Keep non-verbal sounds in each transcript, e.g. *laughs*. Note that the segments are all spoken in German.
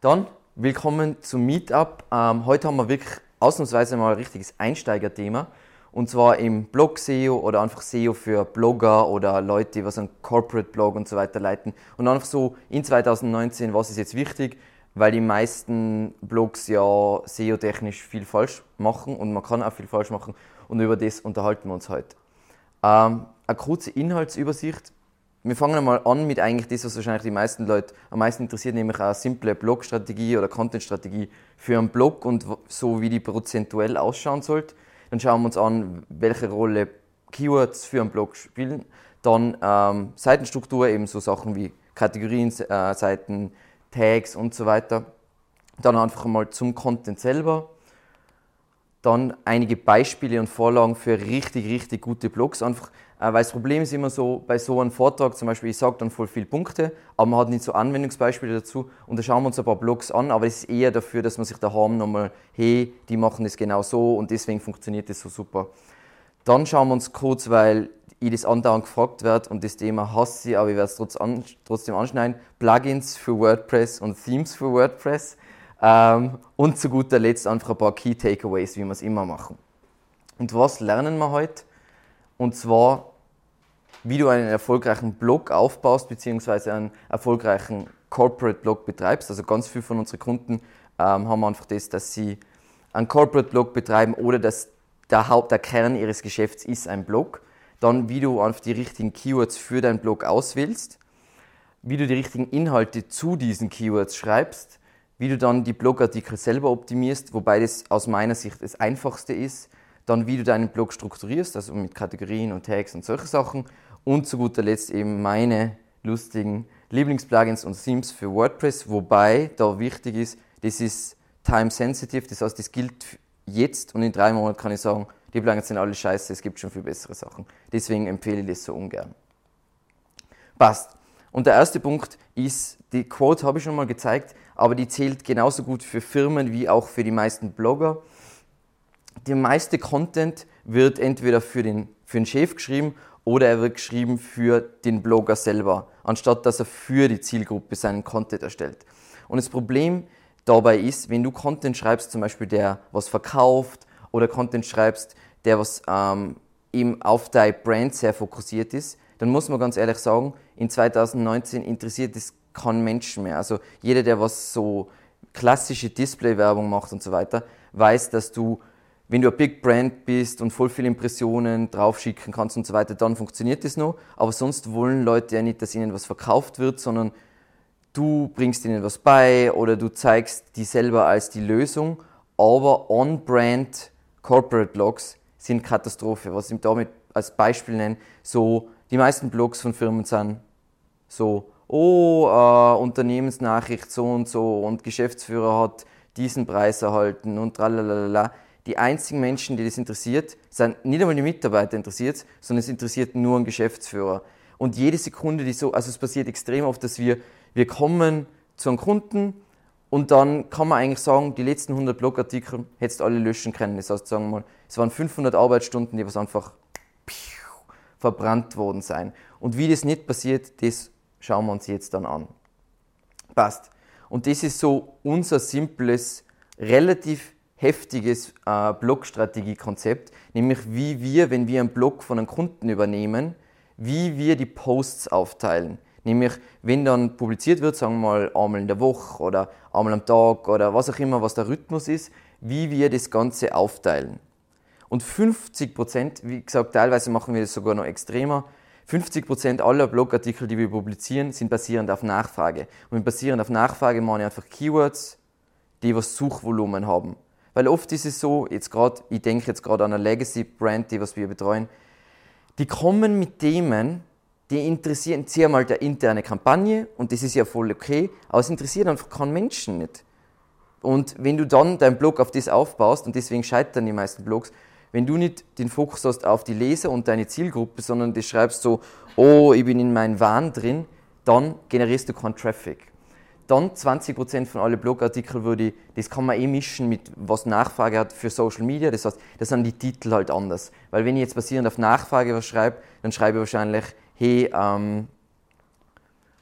Dann willkommen zum Meetup. Ähm, heute haben wir wirklich ausnahmsweise mal ein richtiges Einsteigerthema. Und zwar im Blog SEO oder einfach SEO für Blogger oder Leute, die was einen Corporate Blog und so weiter leiten. Und einfach so in 2019, was ist jetzt wichtig, weil die meisten Blogs ja SEO-technisch viel falsch machen und man kann auch viel falsch machen. Und über das unterhalten wir uns heute. Ähm, eine kurze Inhaltsübersicht wir fangen einmal an mit eigentlich das, was wahrscheinlich die meisten Leute am meisten interessiert, nämlich eine simple Blog-Strategie oder Content-Strategie für einen Blog und so wie die prozentuell ausschauen sollte. Dann schauen wir uns an, welche Rolle Keywords für einen Blog spielen. Dann ähm, Seitenstruktur, eben so Sachen wie Kategorien, äh, Seiten, Tags und so weiter. Dann einfach mal zum Content selber. Dann einige Beispiele und Vorlagen für richtig, richtig gute Blogs. Einfach weil das Problem ist immer so, bei so einem Vortrag zum Beispiel, ich sage dann voll viele Punkte, aber man hat nicht so Anwendungsbeispiele dazu und da schauen wir uns ein paar Blogs an, aber es ist eher dafür, dass man sich daheim nochmal, hey, die machen das genau so und deswegen funktioniert das so super. Dann schauen wir uns kurz, weil ich das andauernd gefragt werde und das Thema hasse ich, aber ich werde es trotzdem anschneiden, Plugins für WordPress und Themes für WordPress ähm, und zu guter Letzt einfach ein paar Key Takeaways, wie wir es immer machen. Und was lernen wir heute? Und zwar wie du einen erfolgreichen Blog aufbaust, beziehungsweise einen erfolgreichen Corporate Blog betreibst. Also ganz viele von unseren Kunden ähm, haben einfach das, dass sie einen Corporate Blog betreiben oder dass der Haupt, der Kern ihres Geschäfts ist ein Blog. Dann, wie du einfach die richtigen Keywords für deinen Blog auswählst, wie du die richtigen Inhalte zu diesen Keywords schreibst, wie du dann die Blogartikel selber optimierst, wobei das aus meiner Sicht das einfachste ist, dann wie du deinen Blog strukturierst, also mit Kategorien und Tags und solche Sachen und zu guter Letzt eben meine lustigen Lieblingsplugins und Themes für WordPress, wobei da wichtig ist, das ist time sensitive, das heißt, das gilt jetzt und in drei Monaten kann ich sagen, die Plugins sind alle scheiße, es gibt schon viel bessere Sachen. Deswegen empfehle ich das so ungern. Passt. Und der erste Punkt ist, die Quote habe ich schon mal gezeigt, aber die zählt genauso gut für Firmen wie auch für die meisten Blogger. Der meiste Content wird entweder für den, für den Chef geschrieben oder er wird geschrieben für den Blogger selber, anstatt dass er für die Zielgruppe seinen Content erstellt. Und das Problem dabei ist, wenn du Content schreibst, zum Beispiel der was verkauft oder Content schreibst, der was ähm, eben auf deine Brand sehr fokussiert ist, dann muss man ganz ehrlich sagen, in 2019 interessiert es keinen Menschen mehr. Also jeder, der was so klassische Display-Werbung macht und so weiter, weiß, dass du wenn du ein Big Brand bist und voll viele Impressionen draufschicken kannst und so weiter, dann funktioniert das noch. Aber sonst wollen Leute ja nicht, dass ihnen was verkauft wird, sondern du bringst ihnen was bei oder du zeigst die selber als die Lösung. Aber On-Brand Corporate Blogs sind Katastrophe. Was ich damit als Beispiel nenne, so die meisten Blogs von Firmen sind so, oh, äh, Unternehmensnachricht so und so und Geschäftsführer hat diesen Preis erhalten und tralalala die einzigen Menschen, die das interessiert, sind nicht einmal die Mitarbeiter interessiert, sondern es interessiert nur einen Geschäftsführer. Und jede Sekunde, die so, also es passiert extrem oft, dass wir, wir kommen zu einem Kunden und dann kann man eigentlich sagen, die letzten 100 Blogartikel hättest du alle löschen können. Das heißt, sagen wir mal, es waren 500 Arbeitsstunden, die was einfach verbrannt worden sein. Und wie das nicht passiert, das schauen wir uns jetzt dann an. Passt. Und das ist so unser simples, relativ heftiges äh, Blog-Strategie-Konzept, nämlich wie wir, wenn wir einen Blog von einem Kunden übernehmen, wie wir die Posts aufteilen. Nämlich, wenn dann publiziert wird, sagen wir mal einmal in der Woche oder einmal am Tag oder was auch immer, was der Rhythmus ist, wie wir das Ganze aufteilen. Und 50 Prozent, wie gesagt, teilweise machen wir das sogar noch extremer, 50 Prozent aller Blogartikel, die wir publizieren, sind basierend auf Nachfrage. Und basierend auf Nachfrage meine ich einfach Keywords, die was Suchvolumen haben. Weil oft ist es so, jetzt gerade, ich denke jetzt gerade an eine Legacy-Brand, die was wir betreuen, die kommen mit Themen, die interessieren sie einmal der interne Kampagne und das ist ja voll okay, aber es interessiert einfach keinen Menschen nicht. Und wenn du dann deinen Blog auf das aufbaust, und deswegen scheitern die meisten Blogs, wenn du nicht den Fokus hast auf die Leser und deine Zielgruppe, sondern du schreibst so, oh, ich bin in meinem Wahn drin, dann generierst du keinen Traffic. Dann 20% von allen Blogartikeln würde ich, das kann man eh mischen mit was Nachfrage hat für Social Media. Das heißt, das sind die Titel halt anders. Weil wenn ich jetzt basierend auf Nachfrage was schreibe, dann schreibe ich wahrscheinlich, hey, ähm,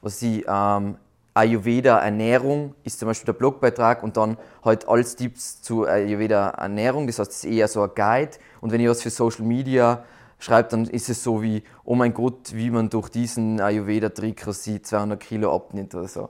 was ich, ähm, Ayurveda Ernährung ist zum Beispiel der Blogbeitrag und dann halt alles Tipps zu Ayurveda Ernährung. Das heißt, es ist eher so ein Guide. Und wenn ihr was für Social Media schreibt, dann ist es so wie, oh mein Gott, wie man durch diesen Ayurveda-Trick 200 Kilo abnimmt oder so.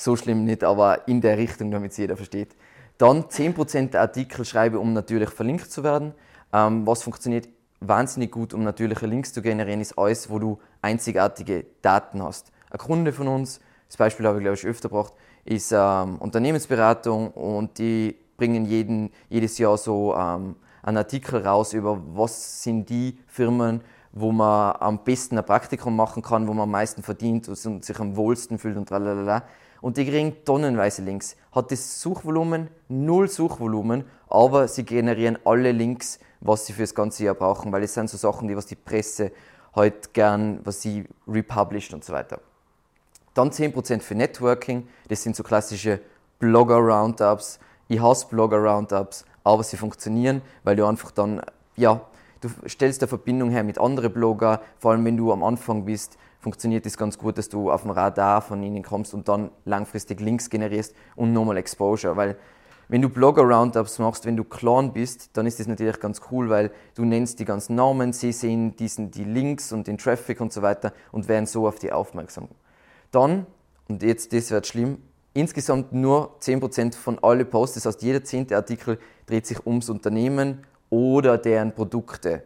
So schlimm nicht, aber in der Richtung, damit es jeder versteht. Dann 10% der Artikel schreibe, um natürlich verlinkt zu werden. Ähm, was funktioniert wahnsinnig gut, um natürliche Links zu generieren, ist alles, wo du einzigartige Daten hast. Ein Kunde von uns, das Beispiel habe ich glaube ich öfter gebracht, ist ähm, Unternehmensberatung und die bringen jeden, jedes Jahr so ähm, einen Artikel raus über was sind die Firmen, wo man am besten ein Praktikum machen kann, wo man am meisten verdient und sich am wohlsten fühlt und tralala. Und die kriegen tonnenweise Links. Hat das Suchvolumen, null Suchvolumen, aber sie generieren alle Links, was sie für das ganze Jahr brauchen, weil es sind so Sachen, die was die Presse halt gern, was sie republished und so weiter. Dann 10% für Networking, das sind so klassische Blogger-Roundups. Ich hasse Blogger-Roundups, aber sie funktionieren, weil du einfach dann, ja, du stellst eine Verbindung her mit anderen Blogger, vor allem wenn du am Anfang bist, funktioniert das ganz gut, dass du auf dem Radar von ihnen kommst und dann langfristig Links generierst und nochmal Exposure, weil wenn du Blogger-Roundups machst, wenn du Clan bist, dann ist das natürlich ganz cool, weil du nennst die ganzen Namen, sie sehen diesen, die Links und den Traffic und so weiter und werden so auf die aufmerksam. Dann, und jetzt das wird schlimm, insgesamt nur 10% von allen Posts, das heißt jeder zehnte Artikel dreht sich ums Unternehmen oder deren Produkte.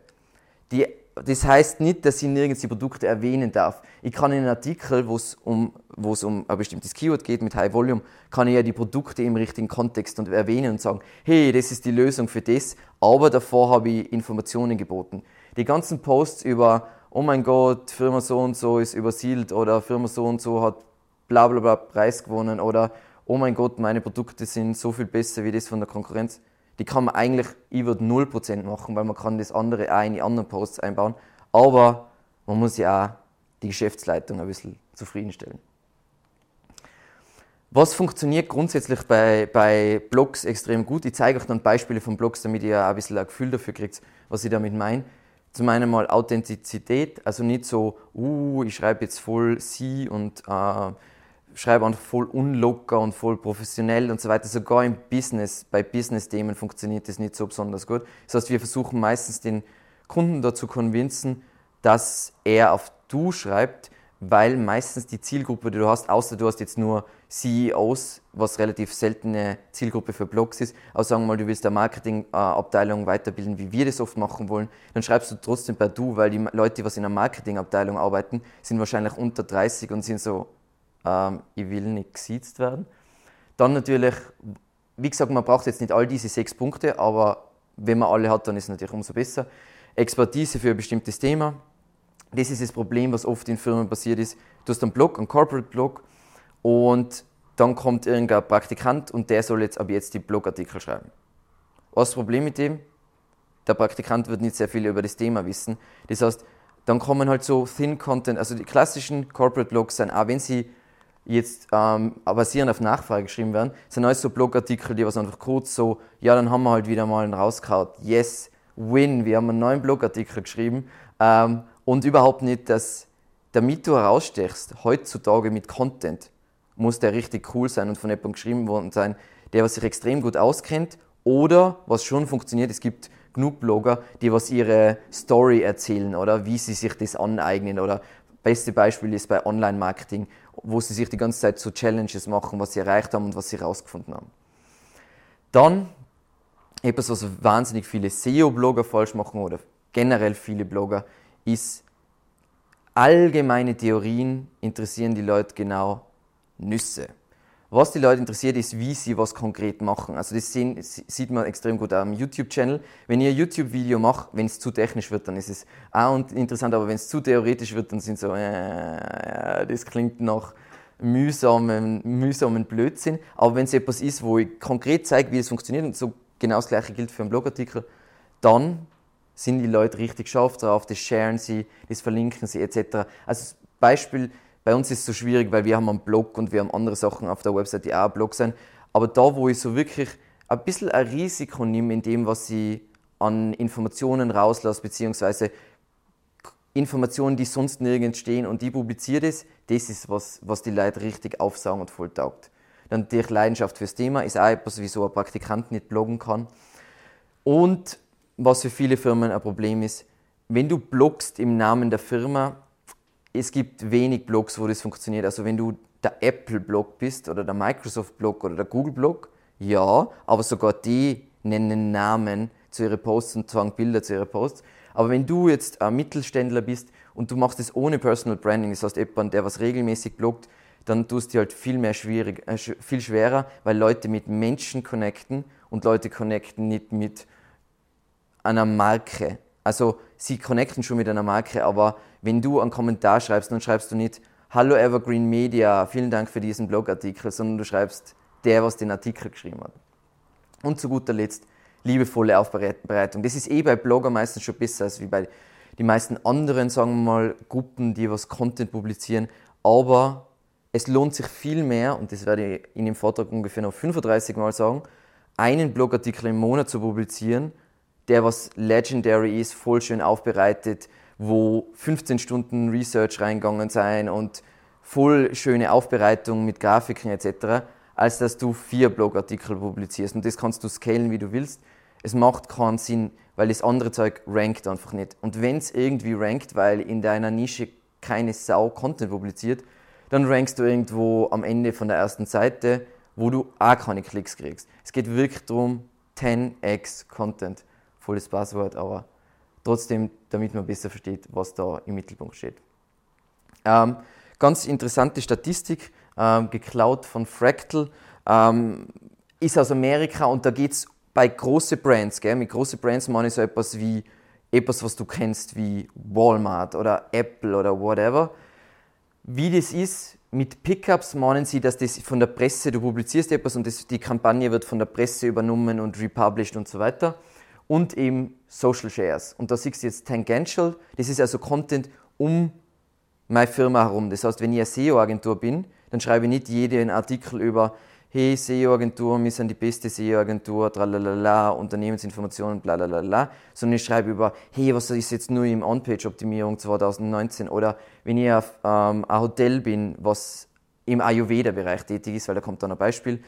Die, das heißt nicht, dass ich nirgends die Produkte erwähnen darf. Ich kann in einem Artikel, wo es um, wo es um ein bestimmtes Keyword geht mit High Volume, kann ich ja die Produkte im richtigen Kontext und erwähnen und sagen, hey, das ist die Lösung für das, aber davor habe ich Informationen geboten. Die ganzen Posts über, oh mein Gott, Firma so und so ist übersiedelt oder Firma so und so hat bla bla bla Preis gewonnen oder oh mein Gott, meine Produkte sind so viel besser wie das von der Konkurrenz die kann man eigentlich über 0% machen, weil man kann das andere auch in die anderen Posts einbauen. Aber man muss ja auch die Geschäftsleitung ein bisschen zufriedenstellen. Was funktioniert grundsätzlich bei, bei Blogs extrem gut? Ich zeige euch dann Beispiele von Blogs, damit ihr auch ein bisschen ein Gefühl dafür kriegt, was ich damit meine. Zum einen mal Authentizität, also nicht so, uh, ich schreibe jetzt voll sie und äh, schreibe einfach voll unlocker und voll professionell und so weiter. Sogar im Business, bei Business-Themen funktioniert das nicht so besonders gut. Das heißt, wir versuchen meistens den Kunden dazu konvinzen, dass er auf Du schreibt, weil meistens die Zielgruppe, die du hast, außer du hast jetzt nur CEOs, was relativ seltene Zielgruppe für Blogs ist, aber sagen wir mal, du willst eine Marketingabteilung weiterbilden, wie wir das oft machen wollen, dann schreibst du trotzdem per Du, weil die Leute, die was in einer Marketingabteilung arbeiten, sind wahrscheinlich unter 30 und sind so ähm, ich will nicht gesiezt werden. Dann natürlich, wie gesagt, man braucht jetzt nicht all diese sechs Punkte, aber wenn man alle hat, dann ist es natürlich umso besser. Expertise für ein bestimmtes Thema. Das ist das Problem, was oft in Firmen passiert ist. Du hast einen Blog, einen Corporate-Blog und dann kommt irgendein Praktikant und der soll jetzt ab jetzt die Blogartikel schreiben. Was ist das Problem mit dem? Der Praktikant wird nicht sehr viel über das Thema wissen. Das heißt, dann kommen halt so Thin Content, also die klassischen Corporate Blogs sind, auch wenn sie jetzt ähm, basierend auf Nachfrage geschrieben werden, sind alles so Blogartikel, die was einfach kurz so, ja, dann haben wir halt wieder mal einen rausgehauen. Yes, win, wir haben einen neuen Blogartikel geschrieben. Ähm, und überhaupt nicht, dass damit du herausstechst, heutzutage mit Content, muss der richtig cool sein und von jemandem geschrieben worden sein, der was sich extrem gut auskennt oder was schon funktioniert, es gibt genug Blogger, die was ihre Story erzählen oder wie sie sich das aneignen oder beste Beispiel ist bei Online-Marketing, wo sie sich die ganze Zeit so Challenges machen, was sie erreicht haben und was sie herausgefunden haben. Dann etwas, was wahnsinnig viele SEO-Blogger falsch machen oder generell viele Blogger, ist allgemeine Theorien interessieren die Leute genau Nüsse. Was die Leute interessiert, ist, wie sie was konkret machen. Also das sehen, sieht man extrem gut am YouTube-Channel. Wenn ihr ein YouTube-Video macht, wenn es zu technisch wird, dann ist es auch interessant, aber wenn es zu theoretisch wird, dann sind so, äh, das klingt nach mühsamen, mühsamen Blödsinn. Aber wenn es etwas ist, wo ich konkret zeige, wie es funktioniert, und so genau das gleiche gilt für einen Blogartikel, dann sind die Leute richtig scharf drauf, das sharen sie, das verlinken sie etc. Also Beispiel, bei uns ist es so schwierig, weil wir haben einen Blog und wir haben andere Sachen auf der Website, die auch ein Blog sind. Aber da, wo ich so wirklich ein bisschen ein Risiko nehme in dem, was ich an Informationen rauslasse, beziehungsweise Informationen, die sonst nirgends stehen und die publiziert ist, das ist was, was die Leute richtig aufsaugen und voll taugt. Dann die Leidenschaft fürs Thema ist auch etwas, wieso ein Praktikant nicht bloggen kann. Und was für viele Firmen ein Problem ist, wenn du bloggst im Namen der Firma, es gibt wenig Blogs, wo das funktioniert. Also wenn du der Apple-Blog bist oder der Microsoft-Blog oder der Google-Blog, ja, aber sogar die nennen Namen zu ihren Posts und zwang Bilder zu ihren Posts. Aber wenn du jetzt ein Mittelständler bist und du machst es ohne Personal Branding, das heißt jemand, der was regelmäßig bloggt, dann tust du halt viel mehr schwierig, äh, viel schwerer, weil Leute mit Menschen connecten und Leute connecten nicht mit einer Marke. Also sie connecten schon mit einer Marke, aber wenn du einen Kommentar schreibst, dann schreibst du nicht Hallo Evergreen Media, vielen Dank für diesen Blogartikel, sondern du schreibst der, was den Artikel geschrieben hat. Und zu guter Letzt liebevolle Aufbereitung. Das ist eh bei Blogger meistens schon besser als wie bei den meisten anderen, sagen wir mal, Gruppen, die was Content publizieren. Aber es lohnt sich viel mehr, und das werde ich in dem Vortrag ungefähr noch 35 Mal sagen, einen Blogartikel im Monat zu publizieren, der was legendary ist, voll schön aufbereitet, wo 15 Stunden Research reingegangen sein und voll schöne Aufbereitung mit Grafiken etc., als dass du vier Blogartikel publizierst. Und das kannst du scalen, wie du willst. Es macht keinen Sinn, weil das andere Zeug rankt einfach nicht. Und wenn es irgendwie rankt, weil in deiner Nische keine Sau Content publiziert, dann rankst du irgendwo am Ende von der ersten Seite, wo du auch keine Klicks kriegst. Es geht wirklich darum, 10x Content. Volles Passwort, aber trotzdem, damit man besser versteht, was da im Mittelpunkt steht. Ähm, ganz interessante Statistik, ähm, geklaut von Fractal, ähm, ist aus Amerika und da geht es bei großen Brands, gell, mit großen Brands meine ich so etwas wie etwas, was du kennst, wie Walmart oder Apple oder whatever. Wie das ist, mit Pickups meinen sie, dass das von der Presse, du publizierst etwas und das, die Kampagne wird von der Presse übernommen und republished und so weiter. Und eben Social Shares. Und da siehst du jetzt Tangential, das ist also Content um meine Firma herum. Das heißt, wenn ich eine SEO-Agentur bin, dann schreibe ich nicht jeden Artikel über hey, SEO-Agentur, wir sind die beste SEO-Agentur, tralalala, Unternehmensinformationen, bla bla bla, sondern ich schreibe über, hey, was ist jetzt nur im On-Page-Optimierung 2019 oder wenn ich auf, ähm, ein Hotel bin, was im Ayurveda-Bereich tätig ist, weil da kommt dann ein Beispiel,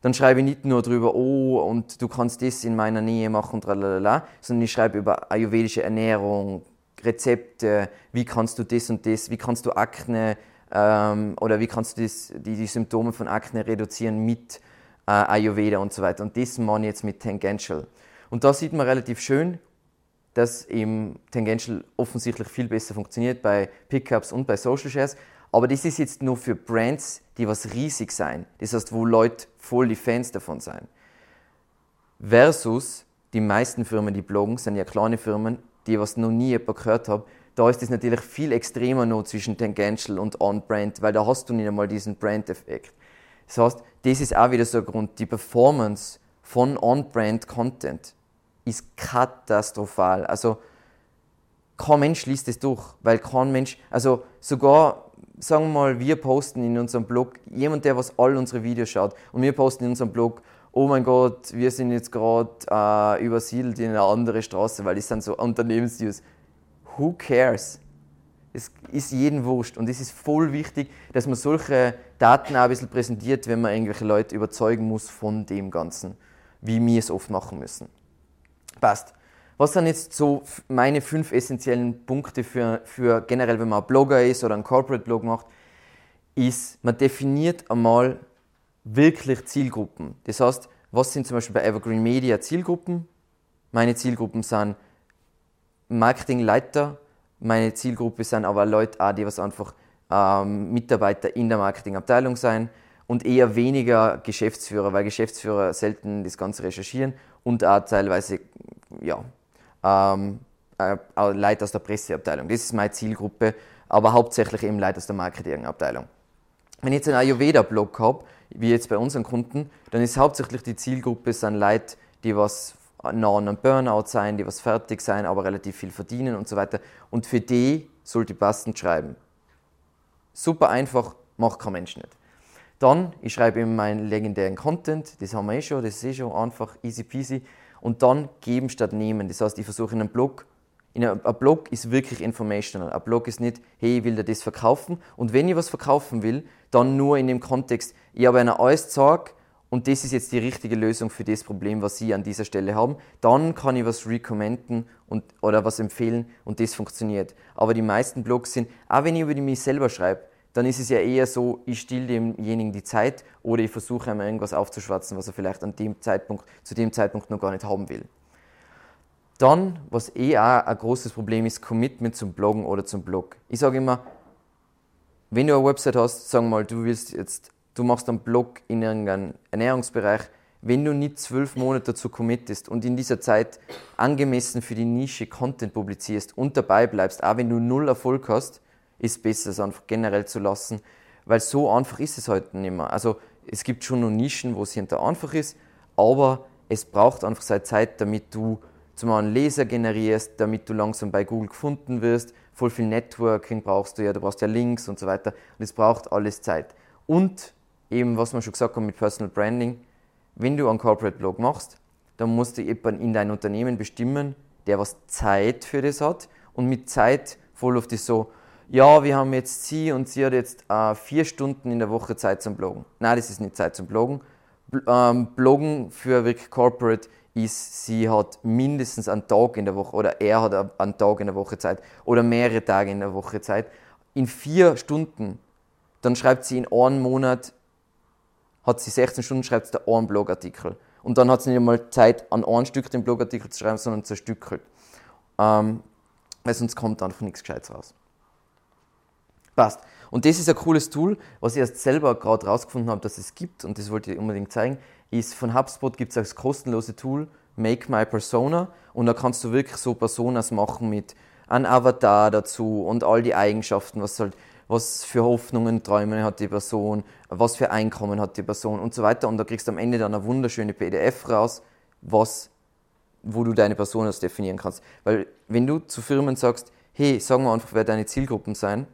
dann schreibe ich nicht nur darüber, oh, und du kannst das in meiner Nähe machen, sondern ich schreibe über ayurvedische Ernährung, Rezepte, wie kannst du das und das, wie kannst du Akne ähm, oder wie kannst du das, die, die Symptome von Akne reduzieren mit äh, Ayurveda und so weiter. Und das mache ich jetzt mit Tangential. Und da sieht man relativ schön, dass im Tangential offensichtlich viel besser funktioniert bei Pickups und bei Social Shares. Aber das ist jetzt nur für Brands, die was riesig sein. Das heißt, wo Leute voll die Fans davon sein. Versus die meisten Firmen, die bloggen, sind ja kleine Firmen, die was noch nie jemand gehört hat, da ist es natürlich viel extremer noch zwischen Tangential und On-Brand, weil da hast du nicht einmal diesen Brand-Effekt. Das heißt, das ist auch wieder so ein Grund, die Performance von On-Brand-Content ist katastrophal. Also kein Mensch liest es durch, weil kein Mensch, also sogar, sagen wir mal, wir posten in unserem Blog, jemand, der was all unsere Videos schaut, und wir posten in unserem Blog, oh mein Gott, wir sind jetzt gerade äh, übersiedelt in eine andere Straße, weil das sind so Unternehmensnews who cares? Es ist jedem wurscht und es ist voll wichtig, dass man solche Daten auch ein bisschen präsentiert, wenn man irgendwelche Leute überzeugen muss von dem Ganzen, wie wir es oft machen müssen. Passt. Was sind jetzt so meine fünf essentiellen Punkte für, für generell, wenn man ein Blogger ist oder einen Corporate Blog macht, ist, man definiert einmal wirklich Zielgruppen. Das heißt, was sind zum Beispiel bei Evergreen Media Zielgruppen? Meine Zielgruppen sind Marketingleiter. Meine Zielgruppe sind aber Leute, auch, die was einfach ähm, Mitarbeiter in der Marketingabteilung sein und eher weniger Geschäftsführer, weil Geschäftsführer selten das Ganze recherchieren und auch teilweise ja, ähm, äh, Leute aus der Presseabteilung. Das ist meine Zielgruppe, aber hauptsächlich eben Leute aus der Marketingabteilung. Wenn ich jetzt einen Ayurveda-Blog habe, wie jetzt bei unseren Kunden, dann ist hauptsächlich die Zielgruppe sind Leute, die was nah an einem Burnout sein, die was fertig sein, aber relativ viel verdienen und so weiter. Und für die sollte ich passend schreiben. Super einfach, macht kein Mensch nicht. Dann, ich schreibe eben meinen legendären Content, das haben wir eh schon, das ist eh schon einfach, easy peasy. Und dann geben statt nehmen. Das heißt, ich versuche in einem Blog In ein Blog ist wirklich informational. Ein Blog ist nicht, hey, ich will dir das verkaufen. Und wenn ich was verkaufen will, dann nur in dem Kontext, ich habe einer alles gesagt und das ist jetzt die richtige Lösung für das Problem, was Sie an dieser Stelle haben. Dann kann ich was recommenden und, oder was empfehlen und das funktioniert. Aber die meisten Blogs sind, auch wenn ich über mich selber schreibe, dann ist es ja eher so, ich stille demjenigen die Zeit oder ich versuche einmal irgendwas aufzuschwatzen, was er vielleicht an dem Zeitpunkt, zu dem Zeitpunkt noch gar nicht haben will. Dann, was eh auch ein großes Problem ist, Commitment zum Bloggen oder zum Blog. Ich sage immer, wenn du eine Website hast, sag mal, du willst jetzt, du machst einen Blog in irgendeinem Ernährungsbereich, wenn du nicht zwölf Monate dazu committest und in dieser Zeit angemessen für die Nische Content publizierst und dabei bleibst, auch wenn du null Erfolg hast, ist besser, es einfach generell zu lassen, weil so einfach ist es heute halt nicht mehr. Also es gibt schon noch Nischen, wo es hinter einfach ist, aber es braucht einfach seine Zeit, damit du zum einen Leser generierst, damit du langsam bei Google gefunden wirst. Voll viel Networking brauchst du ja, du brauchst ja Links und so weiter. Und es braucht alles Zeit. Und eben, was wir schon gesagt haben mit Personal Branding, wenn du einen Corporate Blog machst, dann musst du jemanden in dein Unternehmen bestimmen, der was Zeit für das hat. Und mit Zeit voll oft ist so, ja, wir haben jetzt sie und sie hat jetzt äh, vier Stunden in der Woche Zeit zum Bloggen. Nein, das ist nicht Zeit zum Bloggen. Bl ähm, Bloggen für wirklich Corporate ist, sie hat mindestens einen Tag in der Woche oder er hat einen Tag in der Woche Zeit oder mehrere Tage in der Woche Zeit. In vier Stunden, dann schreibt sie in einem Monat, hat sie 16 Stunden, schreibt sie da einen Blogartikel. Und dann hat sie nicht einmal Zeit, an ein Stück den Blogartikel zu schreiben, sondern zerstückelt. Ähm, weil sonst kommt einfach nichts Gescheites raus. Passt. Und das ist ein cooles Tool, was ich erst selber gerade rausgefunden habe, dass es gibt und das wollte ich unbedingt zeigen, ist von HubSpot gibt es das kostenlose Tool Make My Persona und da kannst du wirklich so Personas machen mit einem Avatar dazu und all die Eigenschaften, was halt was für Hoffnungen, Träume hat die Person, was für Einkommen hat die Person und so weiter. Und da kriegst du am Ende dann eine wunderschöne PDF raus, was, wo du deine Person definieren kannst. Weil wenn du zu Firmen sagst, hey, sag mal einfach, wer deine Zielgruppen sein,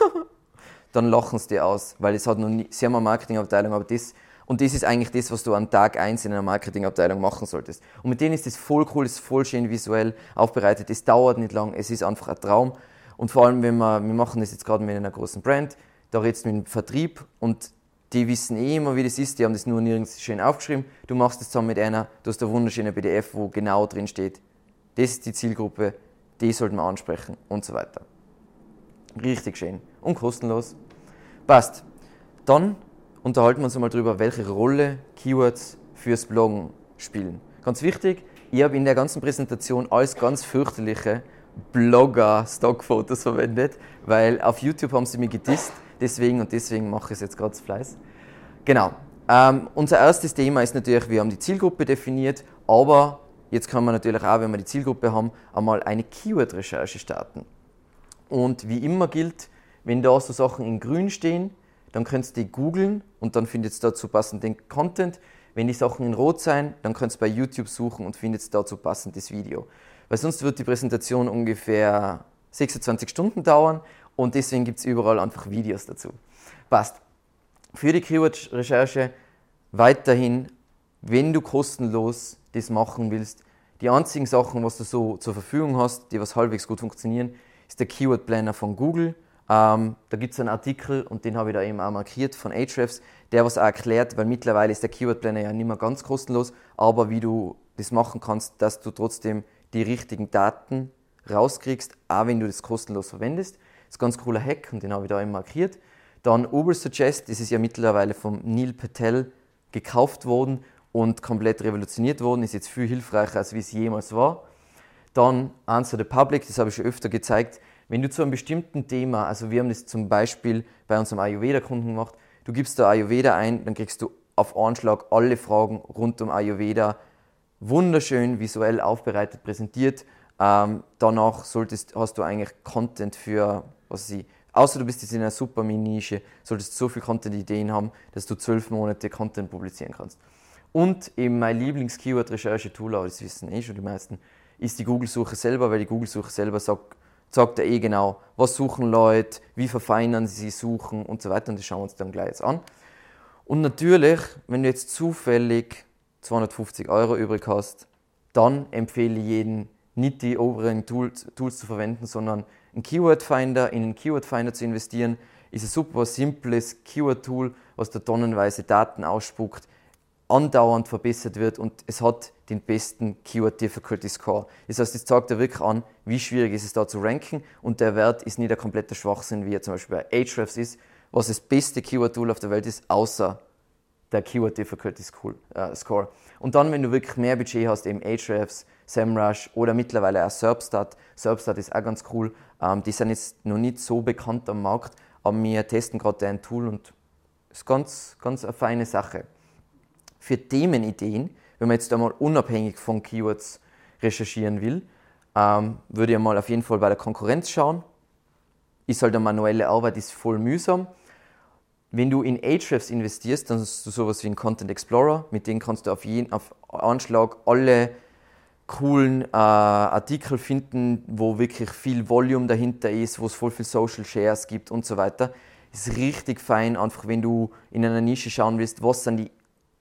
*laughs* dann lachen sie dir aus, weil es hat noch nie, sie haben eine Marketingabteilung, aber das, und das ist eigentlich das, was du an Tag 1 in einer Marketingabteilung machen solltest. Und mit denen ist das voll cool, ist voll schön visuell aufbereitet, es dauert nicht lang, es ist einfach ein Traum. Und vor allem, wenn wir, wir machen das jetzt gerade mit einer großen Brand, da redest du mit dem Vertrieb und die wissen eh immer, wie das ist, die haben das nur nirgends schön aufgeschrieben. Du machst das zusammen mit einer, du hast eine wunderschöne PDF, wo genau drin steht, das ist die Zielgruppe, die sollten wir ansprechen und so weiter. Richtig schön und kostenlos. Passt. Dann unterhalten wir uns einmal darüber, welche Rolle Keywords fürs Bloggen spielen. Ganz wichtig, ich habe in der ganzen Präsentation alles ganz fürchterliche Blogger-Stockfotos verwendet, weil auf YouTube haben sie mich gedisst, deswegen und deswegen mache ich es jetzt gerade Fleiß. Genau. Ähm, unser erstes Thema ist natürlich, wir haben die Zielgruppe definiert, aber jetzt kann man natürlich auch, wenn wir die Zielgruppe haben, einmal eine Keyword-Recherche starten. Und wie immer gilt, wenn da so Sachen in grün stehen, dann könnt ihr die googeln und dann findet ihr dazu passenden Content. Wenn die Sachen in rot sein, dann könnt ihr bei YouTube suchen und findet dazu passendes Video. Weil sonst wird die Präsentation ungefähr 26 Stunden dauern und deswegen gibt es überall einfach Videos dazu. Passt. Für die Keyword-Recherche weiterhin, wenn du kostenlos das machen willst, die einzigen Sachen, was du so zur Verfügung hast, die was halbwegs gut funktionieren, ist der Keyword Planner von Google ähm, da gibt es einen Artikel und den habe ich da eben auch markiert von Ahrefs, der was auch erklärt, weil mittlerweile ist der Keyword Planner ja nicht mehr ganz kostenlos, aber wie du das machen kannst, dass du trotzdem die richtigen Daten rauskriegst, auch wenn du das kostenlos verwendest. Das ist ein ganz cooler Hack und den habe ich da eben markiert. Dann Ubersuggest, das ist ja mittlerweile vom Neil Patel gekauft worden und komplett revolutioniert worden, ist jetzt viel hilfreicher, als wie es jemals war. Dann Answer the Public, das habe ich schon öfter gezeigt, wenn du zu einem bestimmten Thema, also wir haben das zum Beispiel bei unserem Ayurveda-Kunden gemacht, du gibst da Ayurveda ein, dann kriegst du auf Anschlag alle Fragen rund um Ayurveda wunderschön visuell aufbereitet präsentiert. Ähm, danach solltest, hast du eigentlich Content für, was ich, außer du bist jetzt in einer super Nische, solltest du so viel Content-Ideen haben, dass du zwölf Monate Content publizieren kannst. Und eben mein Lieblings-Keyword-Recherche-Tool, aber das wissen eh schon die meisten, ist die Google-Suche selber, weil die Google-Suche selber sagt, sagt er eh genau, was suchen Leute, wie verfeinern sie suchen und so weiter. Und das schauen wir uns dann gleich jetzt an. Und natürlich, wenn du jetzt zufällig 250 Euro übrig hast, dann empfehle ich jeden, nicht die oberen Tools, Tools zu verwenden, sondern einen Keyword Finder, in einen Keyword Finder zu investieren, ist ein super simples Keyword-Tool, was da tonnenweise Daten ausspuckt, andauernd verbessert wird und es hat den besten Keyword Difficulty Score. Das heißt, es zeigt dir wirklich an, wie schwierig ist es da zu ranken und der Wert ist nicht ein kompletter Schwachsinn, wie er zum Beispiel bei Ahrefs ist, was das beste Keyword-Tool auf der Welt ist, außer der Keyword Difficulty äh, Score. Und dann, wenn du wirklich mehr Budget hast, eben Ahrefs, SEMrush oder mittlerweile auch Serbstat. Serbstat ist auch ganz cool. Ähm, die sind jetzt noch nicht so bekannt am Markt, aber wir testen gerade ein Tool und ist ganz, ganz eine feine Sache. Für Themenideen, wenn man jetzt einmal unabhängig von Keywords recherchieren will, ähm, würde ich mal auf jeden Fall bei der Konkurrenz schauen. Ist halt eine manuelle Arbeit, ist voll mühsam. Wenn du in Ahrefs investierst, dann hast du sowas wie einen Content Explorer, mit dem kannst du auf, jeden, auf Anschlag alle coolen äh, Artikel finden, wo wirklich viel Volume dahinter ist, wo es voll viel Social Shares gibt und so weiter. Ist richtig fein, einfach wenn du in einer Nische schauen willst, was sind die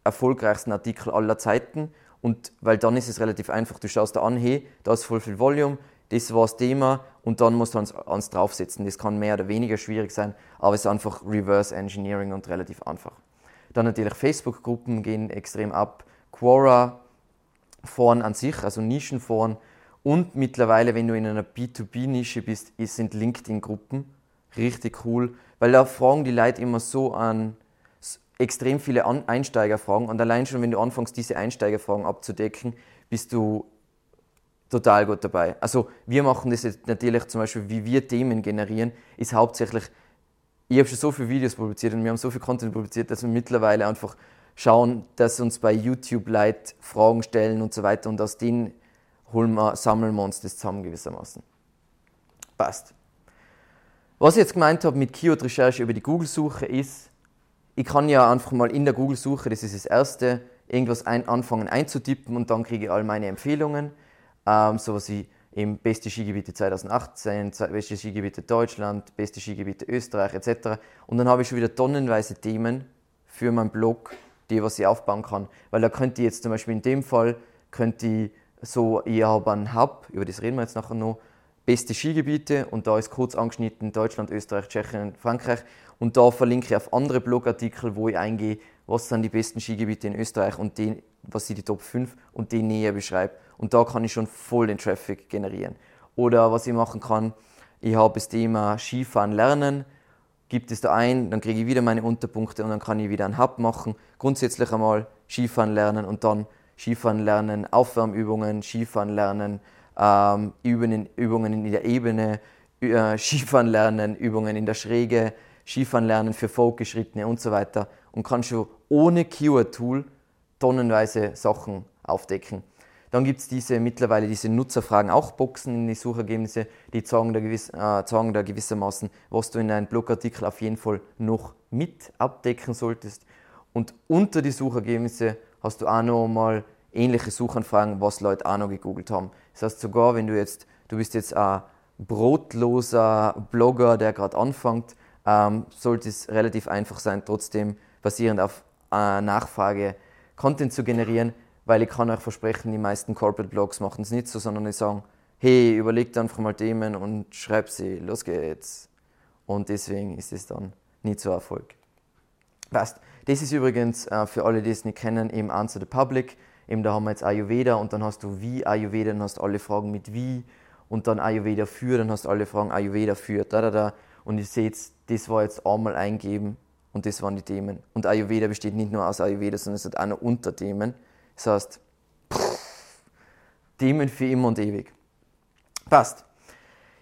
erfolgreichsten Artikel aller Zeiten und weil dann ist es relativ einfach, du schaust da an, hey, da ist voll viel Volume, das war das Thema und dann musst du ans, ans draufsetzen. Das kann mehr oder weniger schwierig sein, aber es ist einfach Reverse Engineering und relativ einfach. Dann natürlich Facebook-Gruppen gehen extrem ab. Quora Foren an sich, also Nischenforen. Und mittlerweile, wenn du in einer B2B-Nische bist, sind LinkedIn-Gruppen richtig cool, weil da fragen die Leute immer so an extrem viele Einsteigerfragen. Und allein schon, wenn du anfängst, diese Einsteigerfragen abzudecken, bist du total gut dabei. Also wir machen das jetzt natürlich zum Beispiel, wie wir Themen generieren, ist hauptsächlich, ich habe schon so viele Videos publiziert und wir haben so viel Content publiziert, dass wir mittlerweile einfach schauen, dass uns bei YouTube Leute Fragen stellen und so weiter und aus denen holen wir, sammeln wir uns das zusammen gewissermaßen. Passt. Was ich jetzt gemeint habe mit Keyword-Recherche über die Google-Suche ist, ich kann ja einfach mal in der Google-Suche, das ist das Erste, irgendwas ein, anfangen einzutippen und dann kriege ich all meine Empfehlungen. Ähm, sowas wie eben beste Skigebiete 2018, beste Skigebiete Deutschland, beste Skigebiete Österreich etc. Und dann habe ich schon wieder tonnenweise Themen für meinen Blog, die, was ich aufbauen kann. Weil da könnte ich jetzt zum Beispiel in dem Fall, könnte ich so, ich habe einen Hub, über das reden wir jetzt nachher noch, beste Skigebiete und da ist kurz angeschnitten Deutschland, Österreich, Tschechien, Frankreich und da verlinke ich auf andere Blogartikel, wo ich eingehe, was sind die besten Skigebiete in Österreich und die, was sind die Top 5 und die näher beschreibe. Und da kann ich schon voll den Traffic generieren. Oder was ich machen kann, ich habe das Thema Skifahren lernen, gibt es da ein, dann kriege ich wieder meine Unterpunkte und dann kann ich wieder einen Hub machen. Grundsätzlich einmal Skifahren lernen und dann Skifahren lernen, Aufwärmübungen, Skifahren lernen, ähm, Übungen, Übungen in der Ebene, äh, Skifahren lernen, Übungen in der Schräge, Skifahren lernen für Fortgeschrittene und so weiter und kann schon ohne Keyword-Tool tonnenweise Sachen aufdecken. Dann gibt es diese mittlerweile diese Nutzerfragen auch Boxen in die Suchergebnisse, die zeigen da, gewiss, äh, zeigen da gewissermaßen, was du in einem Blogartikel auf jeden Fall noch mit abdecken solltest. Und unter die Suchergebnisse hast du auch noch mal ähnliche Suchanfragen, was Leute auch noch gegoogelt haben. Das heißt sogar, wenn du jetzt, du bist jetzt ein brotloser Blogger, der gerade anfängt, ähm, sollte es relativ einfach sein, trotzdem basierend auf äh, Nachfrage Content zu generieren, weil ich kann euch versprechen, die meisten Corporate Blogs machen es nicht so, sondern die sagen, hey, überlegt einfach mal Themen und schreibt sie, los geht's. Und deswegen ist es dann nicht so Erfolg. Weißt, das ist übrigens äh, für alle, die es nicht kennen, eben Answer the Public. Eben da haben wir jetzt Ayurveda und dann hast du wie Ayurveda, dann hast du alle Fragen mit wie und dann Ayurveda für, dann hast du alle Fragen Ayurveda für, da, da, da. Und ihr seht, das war jetzt einmal eingeben und das waren die Themen. Und Ayurveda besteht nicht nur aus Ayurveda, sondern es hat auch noch Unterthemen. Das heißt, Themen für immer und ewig. Passt.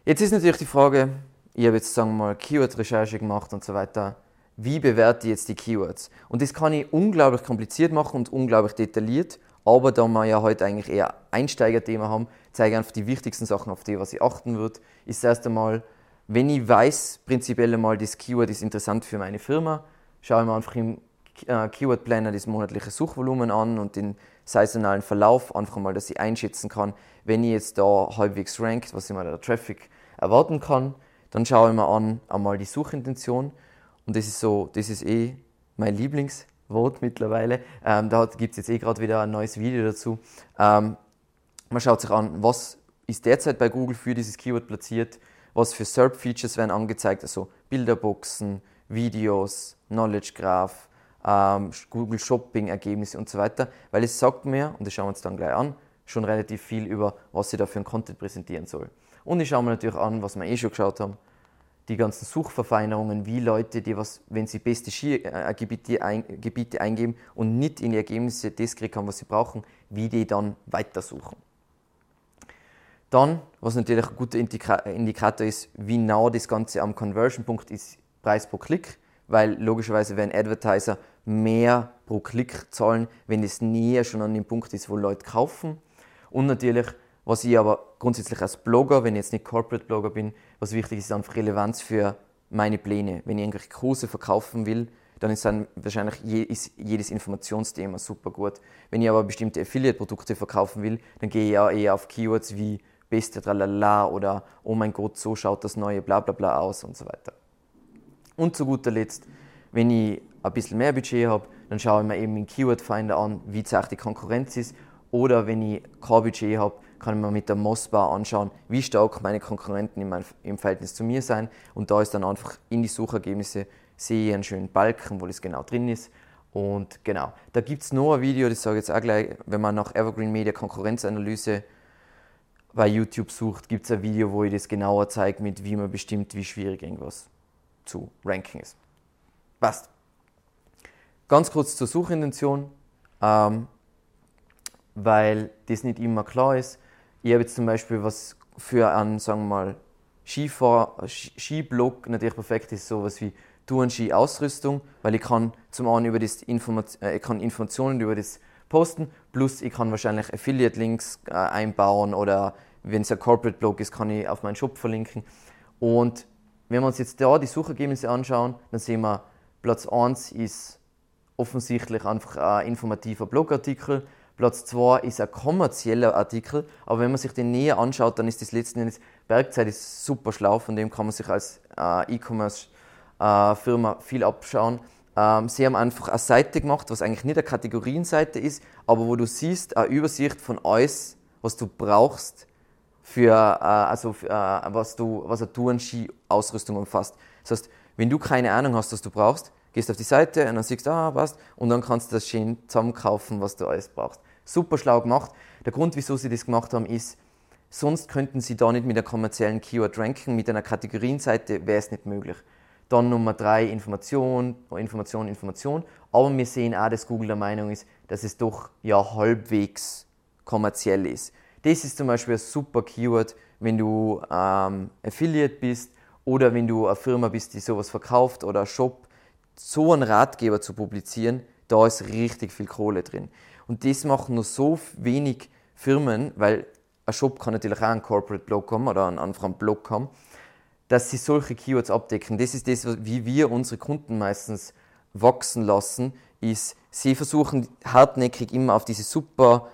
Jetzt ist natürlich die Frage, ich habe jetzt sagen wir mal Keyword-Recherche gemacht und so weiter. Wie bewerte ich jetzt die Keywords? Und das kann ich unglaublich kompliziert machen und unglaublich detailliert. Aber da wir ja heute eigentlich eher Einsteigerthema haben, zeige ich einfach die wichtigsten Sachen, auf die was ich achten wird. Ist erst einmal, wenn ich weiß, prinzipiell einmal, das Keyword ist interessant für meine Firma, schaue ich mir einfach im äh, Keyword Planner das monatliche Suchvolumen an und den saisonalen Verlauf, einfach mal, dass ich einschätzen kann, wenn ich jetzt da halbwegs rankt, was ich mal der Traffic erwarten kann, dann schaue ich mir an einmal die Suchintention und das ist so, das ist eh mein Lieblingswort mittlerweile. Ähm, da gibt es jetzt eh gerade wieder ein neues Video dazu. Ähm, man schaut sich an, was ist derzeit bei Google für dieses Keyword platziert, was für SERP-Features werden angezeigt, also Bilderboxen, Videos, Knowledge Graph, ähm, Google Shopping-Ergebnisse und so weiter, weil es sagt mir, und das schauen wir uns dann gleich an, schon relativ viel über, was sie da für einen Content präsentieren soll. Und ich schaue mir natürlich an, was wir eh schon geschaut haben, die ganzen Suchverfeinerungen, wie Leute, die was, wenn sie beste Skigebiete ein, Gebiete eingeben und nicht in die Ergebnisse das kriegen was sie brauchen, wie die dann weitersuchen. Dann, was natürlich ein guter Indikator ist, wie nah das Ganze am Conversion-Punkt ist, Preis pro Klick, weil logischerweise werden Advertiser mehr pro Klick zahlen, wenn es näher schon an dem Punkt ist, wo Leute kaufen. Und natürlich, was ich aber grundsätzlich als Blogger, wenn ich jetzt nicht Corporate Blogger bin, was wichtig ist, ist einfach Relevanz für meine Pläne. Wenn ich irgendwelche Kurse verkaufen will, dann ist dann wahrscheinlich je, ist jedes Informationsthema super gut. Wenn ich aber bestimmte Affiliate-Produkte verkaufen will, dann gehe ich ja eher auf Keywords wie beste Tralala oder oh mein Gott, so schaut das neue Blablabla bla bla aus und so weiter. Und zu guter Letzt, wenn ich ein bisschen mehr Budget habe, dann schaue ich mir eben den Keyword Finder an, wie stark die Konkurrenz ist. Oder wenn ich kein Budget habe, kann ich mir mit der Mossbar anschauen, wie stark meine Konkurrenten mein, im Verhältnis zu mir sein. Und da ist dann einfach in die Suchergebnisse sehe ich einen schönen Balken, wo das genau drin ist. Und genau, da gibt es noch ein Video, das sage ich jetzt auch gleich, wenn man nach Evergreen Media Konkurrenzanalyse bei YouTube sucht, gibt es ein Video, wo ich das genauer zeige, mit wie man bestimmt, wie schwierig irgendwas zu ranken ist. Passt. Ganz kurz zur Suchintention, ähm, weil das nicht immer klar ist. Ich habe jetzt zum Beispiel was für einen, sagen wir mal, Skifahr Skiblog natürlich perfekt ist, sowas wie Touren-Ski-Ausrüstung, weil ich kann zum einen über das Informat äh, ich kann Informationen über das posten, plus ich kann wahrscheinlich Affiliate-Links äh, einbauen oder wenn es ein Corporate-Blog ist, kann ich auf meinen Shop verlinken. Und wenn wir uns jetzt da die Suchergebnisse anschauen, dann sehen wir, Platz 1 ist offensichtlich einfach ein informativer Blogartikel. Platz 2 ist ein kommerzieller Artikel, aber wenn man sich den näher anschaut, dann ist das letzten Endes, Bergzeit ist super schlau, von dem kann man sich als äh, E-Commerce-Firma äh, viel abschauen. Ähm, sie haben einfach eine Seite gemacht, was eigentlich nicht eine Kategorienseite ist, aber wo du siehst, eine Übersicht von alles, was du brauchst für, äh, also, äh, was, du, was eine Touren-Ski-Ausrüstung umfasst. Das heißt, wenn du keine Ahnung hast, was du brauchst, gehst auf die Seite und dann siehst du, ah, passt, und dann kannst du das schön zusammenkaufen, was du alles brauchst. Super schlau gemacht. Der Grund, wieso sie das gemacht haben, ist, sonst könnten sie da nicht mit einer kommerziellen Keyword ranken, mit einer Kategorienseite wäre es nicht möglich. Dann Nummer drei, Information, Information, Information. Aber wir sehen auch, dass Google der Meinung ist, dass es doch ja halbwegs kommerziell ist. Das ist zum Beispiel ein super Keyword, wenn du ähm, Affiliate bist oder wenn du eine Firma bist, die sowas verkauft oder ein Shop. So einen Ratgeber zu publizieren, da ist richtig viel Kohle drin. Und das machen nur so wenig Firmen, weil ein Shop kann natürlich auch einen Corporate Blog haben oder einen einfachen Blog haben, dass sie solche Keywords abdecken. Das ist das, wie wir unsere Kunden meistens wachsen lassen, ist, sie versuchen hartnäckig immer auf diese super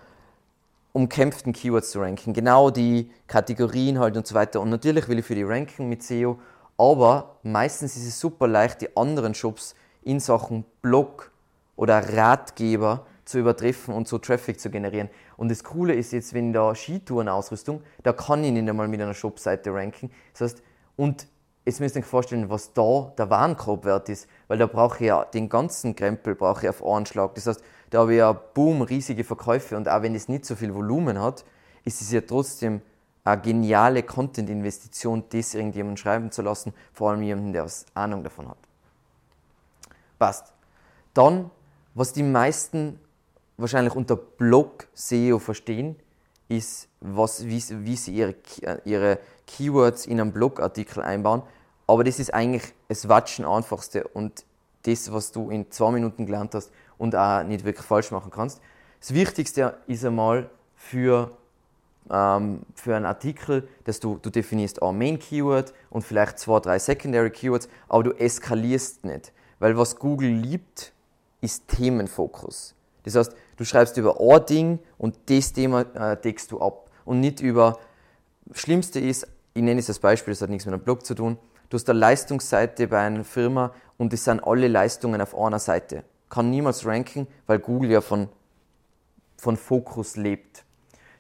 umkämpften Keywords zu ranken. Genau die Kategorien halt und so weiter. Und natürlich will ich für die ranken mit SEO, aber meistens ist es super leicht, die anderen Shops in Sachen Blog oder Ratgeber zu übertreffen und so Traffic zu generieren. Und das Coole ist jetzt, wenn da Skitourenausrüstung, da kann ich nicht einmal mit einer Shopseite ranken. Das heißt, und jetzt müsst ihr euch vorstellen, was da der Warenkorbwert ist, weil da brauche ich ja den ganzen Krempel brauche ich auf einen Schlag. Das heißt, da habe ich ja boom, riesige Verkäufe und auch wenn es nicht so viel Volumen hat, ist es ja trotzdem eine geniale Content-Investition, das irgendjemand schreiben zu lassen, vor allem jemanden, der was Ahnung davon hat. Passt. Dann, was die meisten wahrscheinlich unter Blog-SEO verstehen, ist, was, wie, wie sie ihre, ihre Keywords in einem Blogartikel einbauen. Aber das ist eigentlich das Watschen einfachste und das, was du in zwei Minuten gelernt hast, und auch nicht wirklich falsch machen kannst. Das Wichtigste ist einmal für, ähm, für einen Artikel, dass du, du definierst ein Main Keyword und vielleicht zwei, drei Secondary Keywords, aber du eskalierst nicht. Weil was Google liebt, ist Themenfokus. Das heißt, du schreibst über ein Ding und das Thema äh, deckst du ab. Und nicht über, Schlimmste ist, ich nenne es als Beispiel, das hat nichts mit einem Blog zu tun, du hast eine Leistungsseite bei einer Firma und es sind alle Leistungen auf einer Seite kann niemals ranken, weil Google ja von, von Fokus lebt.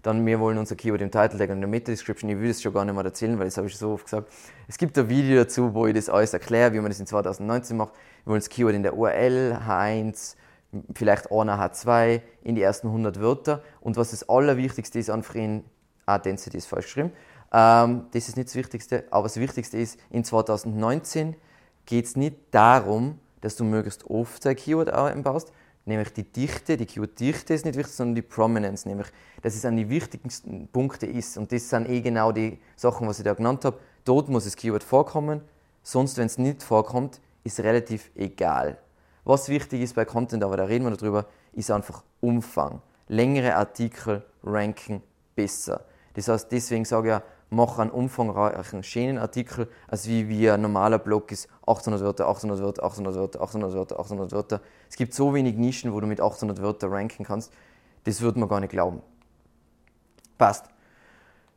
Dann wir wollen unser Keyword im Title Tag und in der Meta-Description. Ich will es schon gar nicht mehr erzählen, weil das habe ich so oft gesagt. Es gibt ein Video dazu, wo ich das alles erkläre, wie man das in 2019 macht. Wir wollen das Keyword in der URL, H1, vielleicht einer H2 in die ersten 100 Wörter. Und was das Allerwichtigste ist, einfach in, ah, Density ist falsch geschrieben. Ähm, das ist nicht das Wichtigste, aber das Wichtigste ist, in 2019 geht es nicht darum, dass du möglichst oft ein Keyword einbaust, nämlich die Dichte, die Keyword-Dichte ist nicht wichtig, sondern die Prominence, nämlich, dass es an die wichtigsten Punkte ist. Und das sind eh genau die Sachen, was ich da genannt habe. Dort muss das Keyword vorkommen, sonst, wenn es nicht vorkommt, ist relativ egal. Was wichtig ist bei Content, aber da reden wir darüber, ist einfach Umfang. Längere Artikel ranken besser. Das heißt, deswegen sage ich ja, mach einen umfangreichen, schönen Artikel, als wie, wie ein normaler Blog ist, 800 Wörter, 800 Wörter, 800 Wörter, 800 Wörter, 800 Wörter. Es gibt so wenig Nischen, wo du mit 800 Wörtern ranken kannst, das würde man gar nicht glauben. Passt.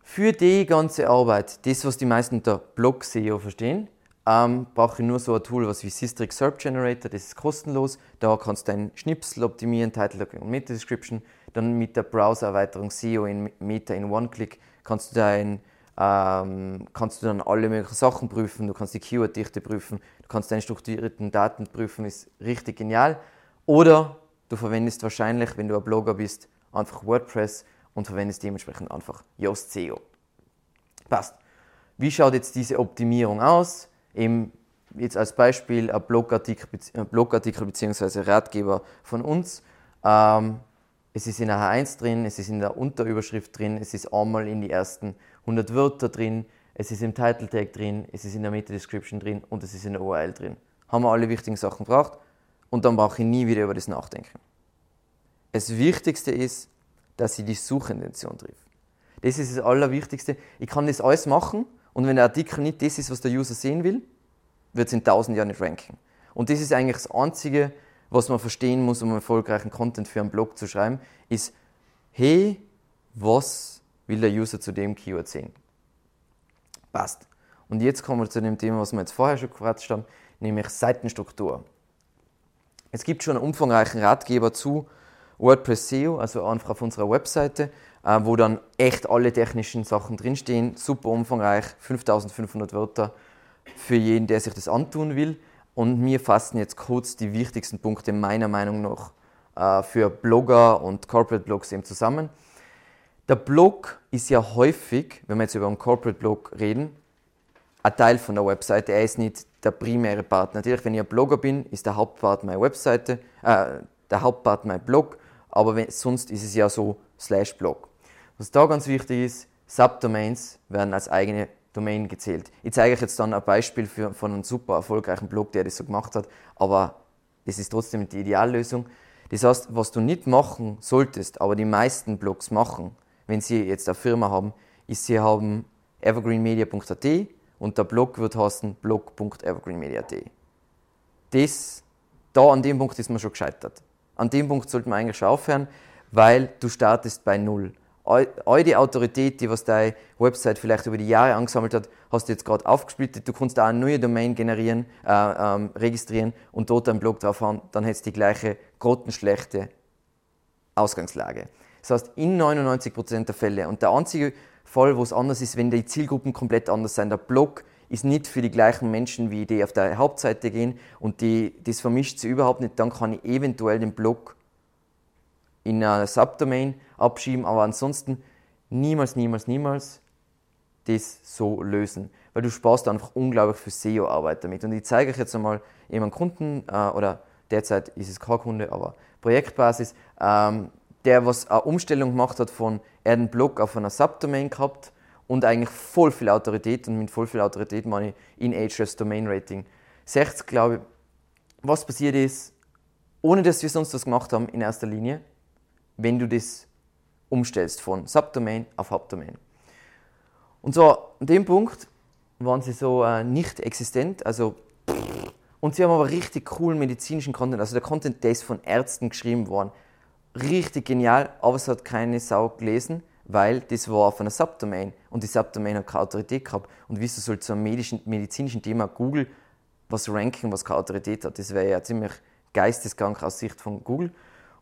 Für die ganze Arbeit, das, was die meisten unter Blog-SEO verstehen, ähm, brauche ich nur so ein Tool was wie Systrix SERP Generator, das ist kostenlos. Da kannst du deinen Schnipsel optimieren, Title und Meta Description. Dann mit der Browser-Erweiterung SEO in Meta in One-Click kannst du dein ähm, kannst du dann alle möglichen Sachen prüfen, du kannst die Keyword-Dichte prüfen, du kannst deine strukturierten Daten prüfen, ist richtig genial. Oder du verwendest wahrscheinlich, wenn du ein Blogger bist, einfach WordPress und verwendest dementsprechend einfach Yoast SEO. Passt. Wie schaut jetzt diese Optimierung aus? Eben jetzt als Beispiel ein Blogartikel, Blogartikel bzw. Ratgeber von uns. Ähm, es ist in der H1 drin, es ist in der Unterüberschrift drin, es ist einmal in die ersten 100 Wörter drin, es ist im Title Tag drin, es ist in der Meta Description drin und es ist in der URL drin. Haben wir alle wichtigen Sachen gebraucht und dann brauche ich nie wieder über das nachdenken. Das Wichtigste ist, dass ich die Suchintention trifft. Das ist das Allerwichtigste. Ich kann das alles machen und wenn der Artikel nicht das ist, was der User sehen will, wird es in tausend Jahren nicht ranken. Und das ist eigentlich das Einzige, was man verstehen muss, um erfolgreichen Content für einen Blog zu schreiben, ist, hey, was will der User zu dem Keyword sehen. Passt. Und jetzt kommen wir zu dem Thema, was wir jetzt vorher schon gefragt haben, nämlich Seitenstruktur. Es gibt schon einen umfangreichen Ratgeber zu WordPress SEO, also einfach auf unserer Webseite, äh, wo dann echt alle technischen Sachen drinstehen. Super umfangreich, 5500 Wörter für jeden, der sich das antun will. Und wir fassen jetzt kurz die wichtigsten Punkte meiner Meinung nach äh, für Blogger und Corporate Blogs eben zusammen. Der Blog ist ja häufig, wenn wir jetzt über einen Corporate Blog reden, ein Teil von der Webseite. Er ist nicht der primäre Part. Natürlich, wenn ich ein Blogger bin, ist der Hauptpart meine Webseite, äh, der Hauptpart mein Blog, aber wenn, sonst ist es ja so slash Blog. Was da ganz wichtig ist, Subdomains werden als eigene Domain gezählt. Ich zeige euch jetzt dann ein Beispiel für, von einem super erfolgreichen Blog, der das so gemacht hat, aber das ist trotzdem die Ideallösung. Das heißt, was du nicht machen solltest, aber die meisten Blogs machen, wenn Sie jetzt eine Firma haben, ist, Sie haben evergreenmedia.at und der Blog wird heißen blog.evergreenmedia.at. Das, da an dem Punkt ist man schon gescheitert. An dem Punkt sollte man eigentlich schon aufhören, weil du startest bei Null. All die Autorität, die was deine Website vielleicht über die Jahre angesammelt hat, hast du jetzt gerade aufgesplittet. Du kannst da eine neue Domain generieren, äh, ähm, registrieren und dort einen Blog drauf haben, dann hättest du die gleiche grottenschlechte Ausgangslage. Das heißt, in 99% der Fälle. Und der einzige Fall, wo es anders ist, wenn die Zielgruppen komplett anders sind. Der Blog ist nicht für die gleichen Menschen, wie die auf der Hauptseite gehen und die, das vermischt sich überhaupt nicht. Dann kann ich eventuell den Blog in einer Subdomain abschieben, aber ansonsten niemals, niemals, niemals das so lösen. Weil du sparst einfach unglaublich viel SEO-Arbeit damit. Und ich zeige euch jetzt einmal eben Kunden, äh, oder derzeit ist es kein Kunde, aber Projektbasis, ähm, der was eine Umstellung gemacht hat von, er hat einen Blog auf einer Subdomain gehabt und eigentlich voll viel Autorität und mit voll viel Autorität meine ich in Ahrefs Domain Rating 60, glaube ich. Was passiert ist, ohne dass wir sonst was gemacht haben in erster Linie, wenn du das umstellst von Subdomain auf Hauptdomain. Und zwar an dem Punkt waren sie so äh, nicht existent, also und sie haben aber richtig coolen medizinischen Content, also der Content, der ist von Ärzten geschrieben worden, richtig genial, aber es hat keine Sau gelesen, weil das war auf einer Subdomain und die Subdomain hat keine Autorität gehabt. Und wieso soll zu einem medischen, medizinischen Thema Google was ranken, was keine Autorität hat? Das wäre ja ziemlich geisteskrank aus Sicht von Google.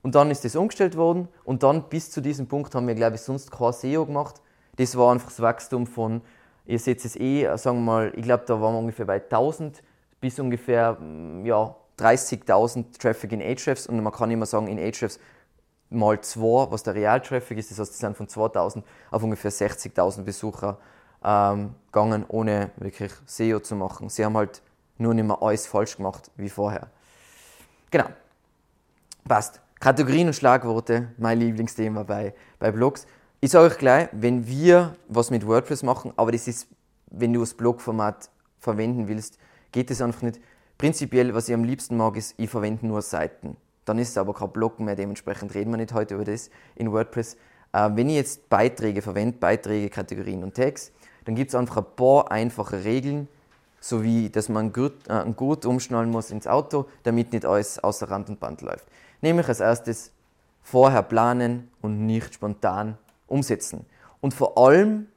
Und dann ist das umgestellt worden und dann bis zu diesem Punkt haben wir, glaube ich, sonst kein SEO gemacht. Das war einfach das Wachstum von, ihr seht es eh, sagen wir mal, ich glaube, da waren wir ungefähr bei 1000 bis ungefähr mm, ja, 30.000 Traffic in Ahrefs und man kann immer sagen, in Ahrefs mal 2, was der Real-Traffic ist, das heißt, die sind von 2000 auf ungefähr 60.000 Besucher ähm, gegangen, ohne wirklich SEO zu machen. Sie haben halt nur nicht mehr alles falsch gemacht wie vorher. Genau. Passt. Kategorien und Schlagworte, mein Lieblingsthema bei, bei Blogs. Ich sage euch gleich, wenn wir was mit WordPress machen, aber das ist, wenn du das Blogformat verwenden willst, geht es einfach nicht. Prinzipiell, was ich am liebsten mag, ist, ich verwende nur Seiten. Dann ist es aber kein Blog mehr, dementsprechend reden wir nicht heute über das in WordPress. Äh, wenn ich jetzt Beiträge verwende, Beiträge, Kategorien und Tags, dann gibt es einfach ein paar einfache Regeln, so wie, dass man einen Gurt, äh, einen Gurt umschnallen muss ins Auto, damit nicht alles außer Rand und Band läuft. Nämlich als erstes vorher planen und nicht spontan umsetzen. Und vor allem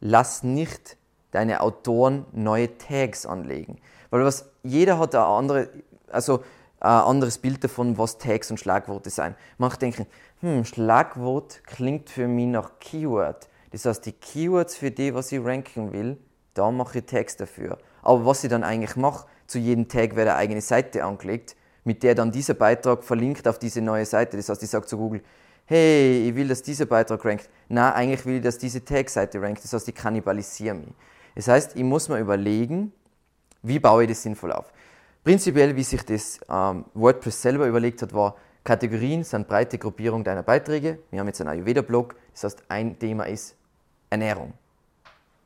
lass nicht deine Autoren neue Tags anlegen. Weil was, jeder hat eine andere, also ein anderes Bild davon, was Tags und Schlagworte sein. Manche denken, hm, Schlagwort klingt für mich nach Keyword. Das heißt, die Keywords für die, was ich ranken will, da mache ich Tags dafür. Aber was ich dann eigentlich mache, zu jedem Tag wird eine eigene Seite angelegt, mit der dann dieser Beitrag verlinkt auf diese neue Seite. Das heißt, ich sage zu Google, hey, ich will, dass dieser Beitrag rankt. Na, eigentlich will ich, dass diese Tag-Seite rankt. Das heißt, ich kannibalisiere mich. Das heißt, ich muss mir überlegen, wie baue ich das sinnvoll auf. Prinzipiell, wie sich das ähm, WordPress selber überlegt hat, war, Kategorien sind breite Gruppierung deiner Beiträge. Wir haben jetzt einen Ayurveda-Blog, das heißt, ein Thema ist Ernährung.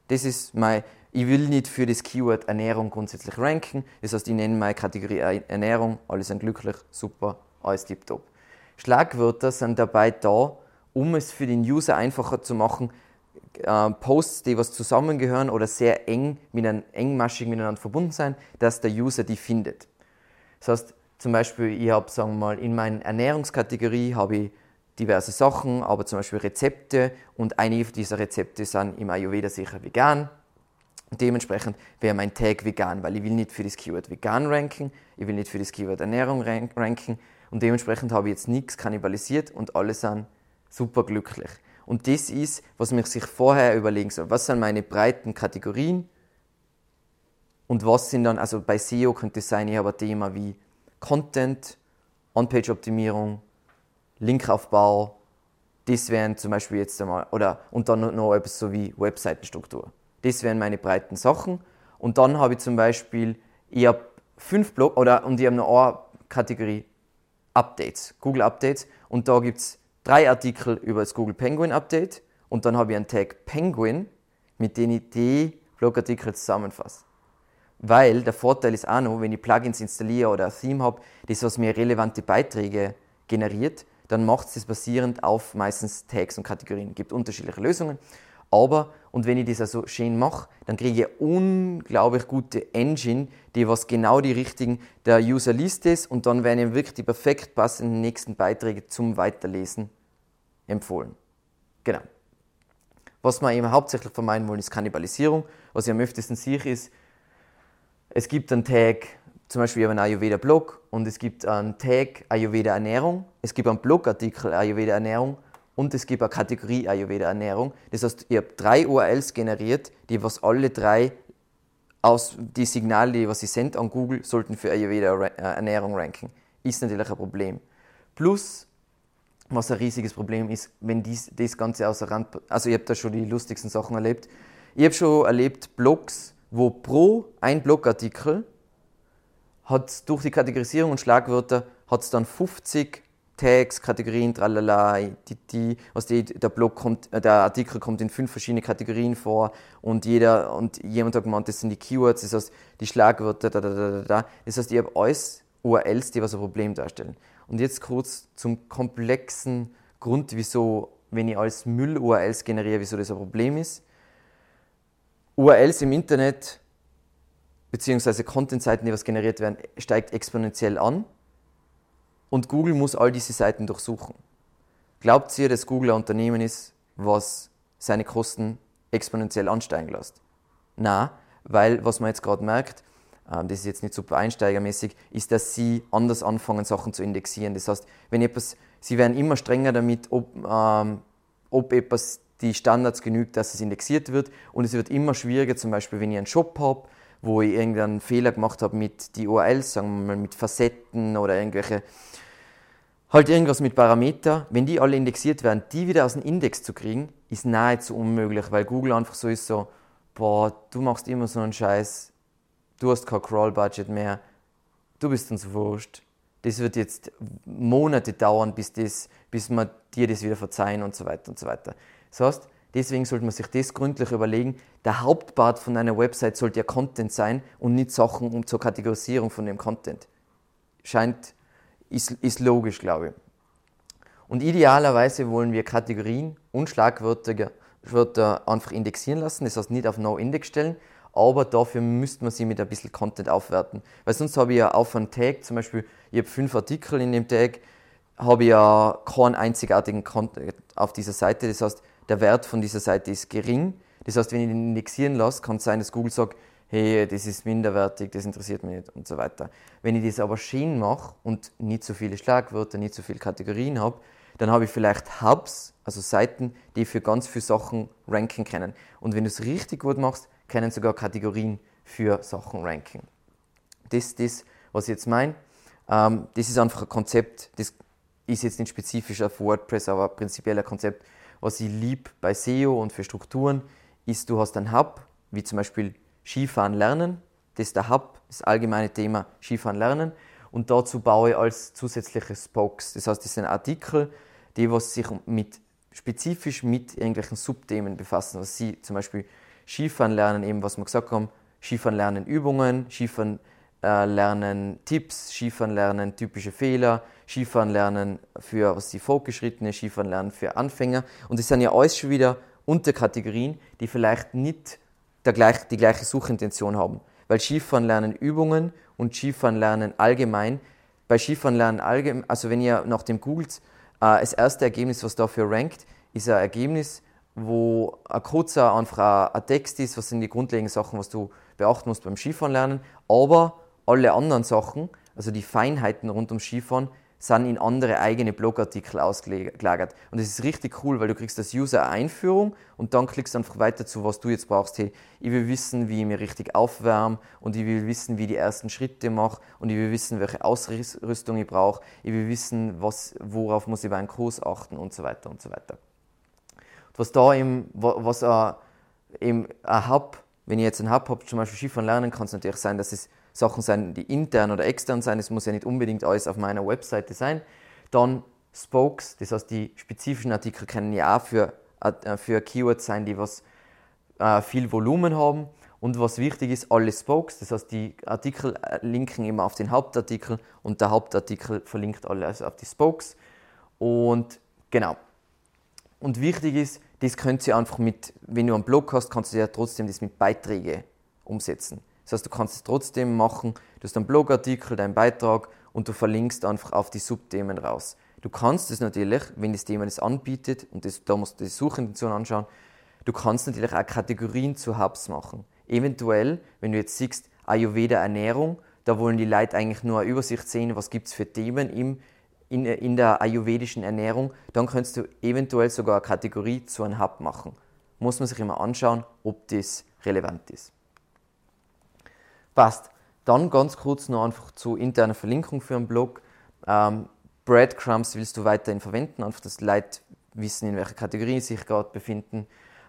Das ist mein, ich will nicht für das Keyword Ernährung grundsätzlich ranken. Das heißt, ich nenne meine Kategorie Ernährung, alle sind glücklich, super, alles tipptopp. Schlagwörter sind dabei da, um es für den User einfacher zu machen, äh, Posts, die was zusammengehören oder sehr eng, miteinander, engmaschig miteinander verbunden sein, dass der User die findet. Das heißt, zum Beispiel, ich habe, sagen wir mal, in meiner Ernährungskategorie habe ich diverse Sachen, aber zum Beispiel Rezepte und einige dieser Rezepte sind im Ayurveda sicher vegan. Und dementsprechend wäre mein Tag vegan, weil ich will nicht für das Keyword vegan ranken, ich will nicht für das Keyword Ernährung ranken und dementsprechend habe ich jetzt nichts kannibalisiert und alle sind super glücklich. Und das ist, was man sich vorher überlegen soll. Was sind meine breiten Kategorien? Und was sind dann, also bei SEO könnte es sein, ich habe ein Thema wie Content, On-Page-Optimierung, Linkaufbau, das wären zum Beispiel jetzt einmal, oder, und dann noch etwas so wie Webseitenstruktur. Das wären meine breiten Sachen. Und dann habe ich zum Beispiel, ich habe fünf Blog, oder, und ich habe noch eine Kategorie Updates, Google Updates. Und da gibt es drei Artikel über das Google Penguin Update. Und dann habe ich einen Tag Penguin, mit dem ich die Blogartikel zusammenfasse. Weil der Vorteil ist auch noch, wenn ich Plugins installiere oder ein Theme habe, das was mir relevante Beiträge generiert, dann macht es das basierend auf meistens Tags und Kategorien. Es gibt unterschiedliche Lösungen. Aber, und wenn ich das also schön mache, dann kriege ich eine unglaublich gute Engine, die was genau die richtigen, der User liest es und dann werden ihm wirklich die perfekt passenden nächsten Beiträge zum Weiterlesen empfohlen. Genau. Was wir eben hauptsächlich vermeiden wollen, ist Kannibalisierung. Was ich am öftesten sehe, ist, es gibt einen Tag, zum Beispiel einen Ayurveda-Blog und es gibt einen Tag Ayurveda-Ernährung, es gibt einen Blogartikel Ayurveda-Ernährung und es gibt eine Kategorie Ayurveda-Ernährung. Das heißt, ich habe drei URLs generiert, die was alle drei aus die Signale, die was ich sende an Google, sollten für Ayurveda-Ernährung ranken. Ist natürlich ein Problem. Plus, was ein riesiges Problem ist, wenn dies, das Ganze außer Rand, also ich habe da schon die lustigsten Sachen erlebt. Ich habe schon erlebt Blogs, wo pro ein Blogartikel hat durch die Kategorisierung und Schlagwörter hat es dann 50 Tags, Kategorien, tralala, die, die, was die, der Blog kommt, äh, der Artikel kommt in fünf verschiedene Kategorien vor und jeder und jemand hat gemeint, das sind die Keywords, das heißt die Schlagwörter, da, da, da, da, da. Das heißt, ich habe alles URLs, die was ein Problem darstellen. Und jetzt kurz zum komplexen Grund, wieso, wenn ich als Müll URLs generiere, wieso das ein Problem ist. URLs im Internet beziehungsweise Content-Seiten, die was generiert werden, steigt exponentiell an und Google muss all diese Seiten durchsuchen. Glaubt ihr, dass Google ein Unternehmen ist, was seine Kosten exponentiell ansteigen lässt? Na, weil was man jetzt gerade merkt, ähm, das ist jetzt nicht super einsteigermäßig, ist, dass sie anders anfangen, Sachen zu indexieren. Das heißt, wenn etwas, sie werden immer strenger damit, ob, ähm, ob etwas die Standards genügt, dass es indexiert wird. Und es wird immer schwieriger, zum Beispiel, wenn ich einen Shop habe, wo ich irgendeinen Fehler gemacht habe mit die URLs, sagen wir mal mit Facetten oder irgendwelche, halt irgendwas mit Parameter. Wenn die alle indexiert werden, die wieder aus dem Index zu kriegen, ist nahezu unmöglich, weil Google einfach so ist so, boah, du machst immer so einen Scheiß, du hast kein Crawl-Budget mehr, du bist uns wurscht. Das wird jetzt Monate dauern, bis, das, bis wir dir das wieder verzeihen und so weiter und so weiter. Das heißt, deswegen sollte man sich das gründlich überlegen. Der Hauptpart von einer Website sollte ja Content sein und nicht Sachen um zur Kategorisierung von dem Content. Scheint, ist, ist logisch, glaube ich. Und idealerweise wollen wir Kategorien und Schlagwörter Wörter einfach indexieren lassen, das heißt nicht auf No-Index stellen, aber dafür müsste man sie mit ein bisschen Content aufwerten. Weil sonst habe ich ja auf einen Tag, zum Beispiel, ich habe fünf Artikel in dem Tag, habe ich ja keinen einzigartigen Content auf dieser Seite. Das heißt, der Wert von dieser Seite ist gering. Das heißt, wenn ich den indexieren lasse, kann es sein, dass Google sagt, hey, das ist minderwertig, das interessiert mich nicht und so weiter. Wenn ich das aber schön mache und nicht so viele Schlagwörter, nicht so viele Kategorien habe, dann habe ich vielleicht Hubs, also Seiten, die für ganz viele Sachen ranken können. Und wenn du es richtig gut machst, können sogar Kategorien für Sachen ranken. Das ist das, was ich jetzt meine. Ähm, das ist einfach ein Konzept, das ist jetzt nicht spezifisch auf WordPress, aber prinzipiell ein Konzept, was ich lieb bei SEO und für Strukturen, ist, du hast einen Hub, wie zum Beispiel Skifahren lernen. Das ist der Hub, das allgemeine Thema Skifahren lernen. Und dazu baue ich als zusätzliche Spokes. Das heißt, das sind Artikel, die was sich mit, spezifisch mit irgendwelchen Subthemen befassen. Was sie zum Beispiel Skifahren lernen, eben was wir gesagt haben, Skifahren lernen Übungen, Skifahren äh, lernen Tipps, Skifahren lernen typische Fehler, Skifahren lernen für was die Fortgeschrittene, Skifahren lernen für Anfänger. Und das sind ja alles schon wieder Unterkategorien, die vielleicht nicht gleich, die gleiche Suchintention haben. Weil Skifahren lernen Übungen und Skifahren lernen allgemein. Bei Skifahren lernen allgemein, also wenn ihr nach dem googelt, äh, das erste Ergebnis, was dafür rankt, ist ein Ergebnis, wo ein kurzer einfach ein Text ist, was sind die grundlegenden Sachen, was du beachten musst beim Skifahren lernen. Aber alle anderen Sachen, also die Feinheiten rund ums Skifahren, sind in andere eigene Blogartikel ausgelagert. Und das ist richtig cool, weil du kriegst als User eine Einführung und dann klickst du einfach weiter zu, was du jetzt brauchst. Hey, ich will wissen, wie ich mich richtig aufwärme und ich will wissen, wie ich die ersten Schritte mache und ich will wissen, welche Ausrüstung ich brauche. Ich will wissen, was, worauf muss ich einem Kurs achten und so weiter und so weiter. Was da eben, was eben ein Hub, wenn ich jetzt einen Hub habe, zum Beispiel Skifahren lernen, kann es natürlich sein, dass es Sachen sein, die intern oder extern sein, es muss ja nicht unbedingt alles auf meiner Webseite sein. Dann Spokes, das heißt, die spezifischen Artikel können ja auch für, äh, für Keywords sein, die was äh, viel Volumen haben. Und was wichtig ist, alle Spokes, das heißt, die Artikel äh, linken immer auf den Hauptartikel und der Hauptartikel verlinkt alles auf die Spokes. Und genau. Und wichtig ist, das könnt ihr einfach mit, wenn du einen Blog hast, kannst du ja trotzdem das mit Beiträgen umsetzen. Das heißt, du kannst es trotzdem machen, du hast einen Blogartikel, deinen Beitrag und du verlinkst einfach auf die Subthemen raus. Du kannst es natürlich, wenn das Thema das anbietet, und das, da musst du die Suchintention anschauen, du kannst natürlich auch Kategorien zu Hubs machen. Eventuell, wenn du jetzt siehst, Ayurveda Ernährung, da wollen die Leute eigentlich nur eine Übersicht sehen, was gibt es für Themen im, in, in der ayurvedischen Ernährung, dann kannst du eventuell sogar eine Kategorie zu einem Hub machen. Muss man sich immer anschauen, ob das relevant ist. Passt. Dann ganz kurz noch einfach zu interner Verlinkung für einen Blog. Ähm, Breadcrumbs willst du weiterhin verwenden, einfach dass Leute wissen, in welcher Kategorie sie sich gerade befinden.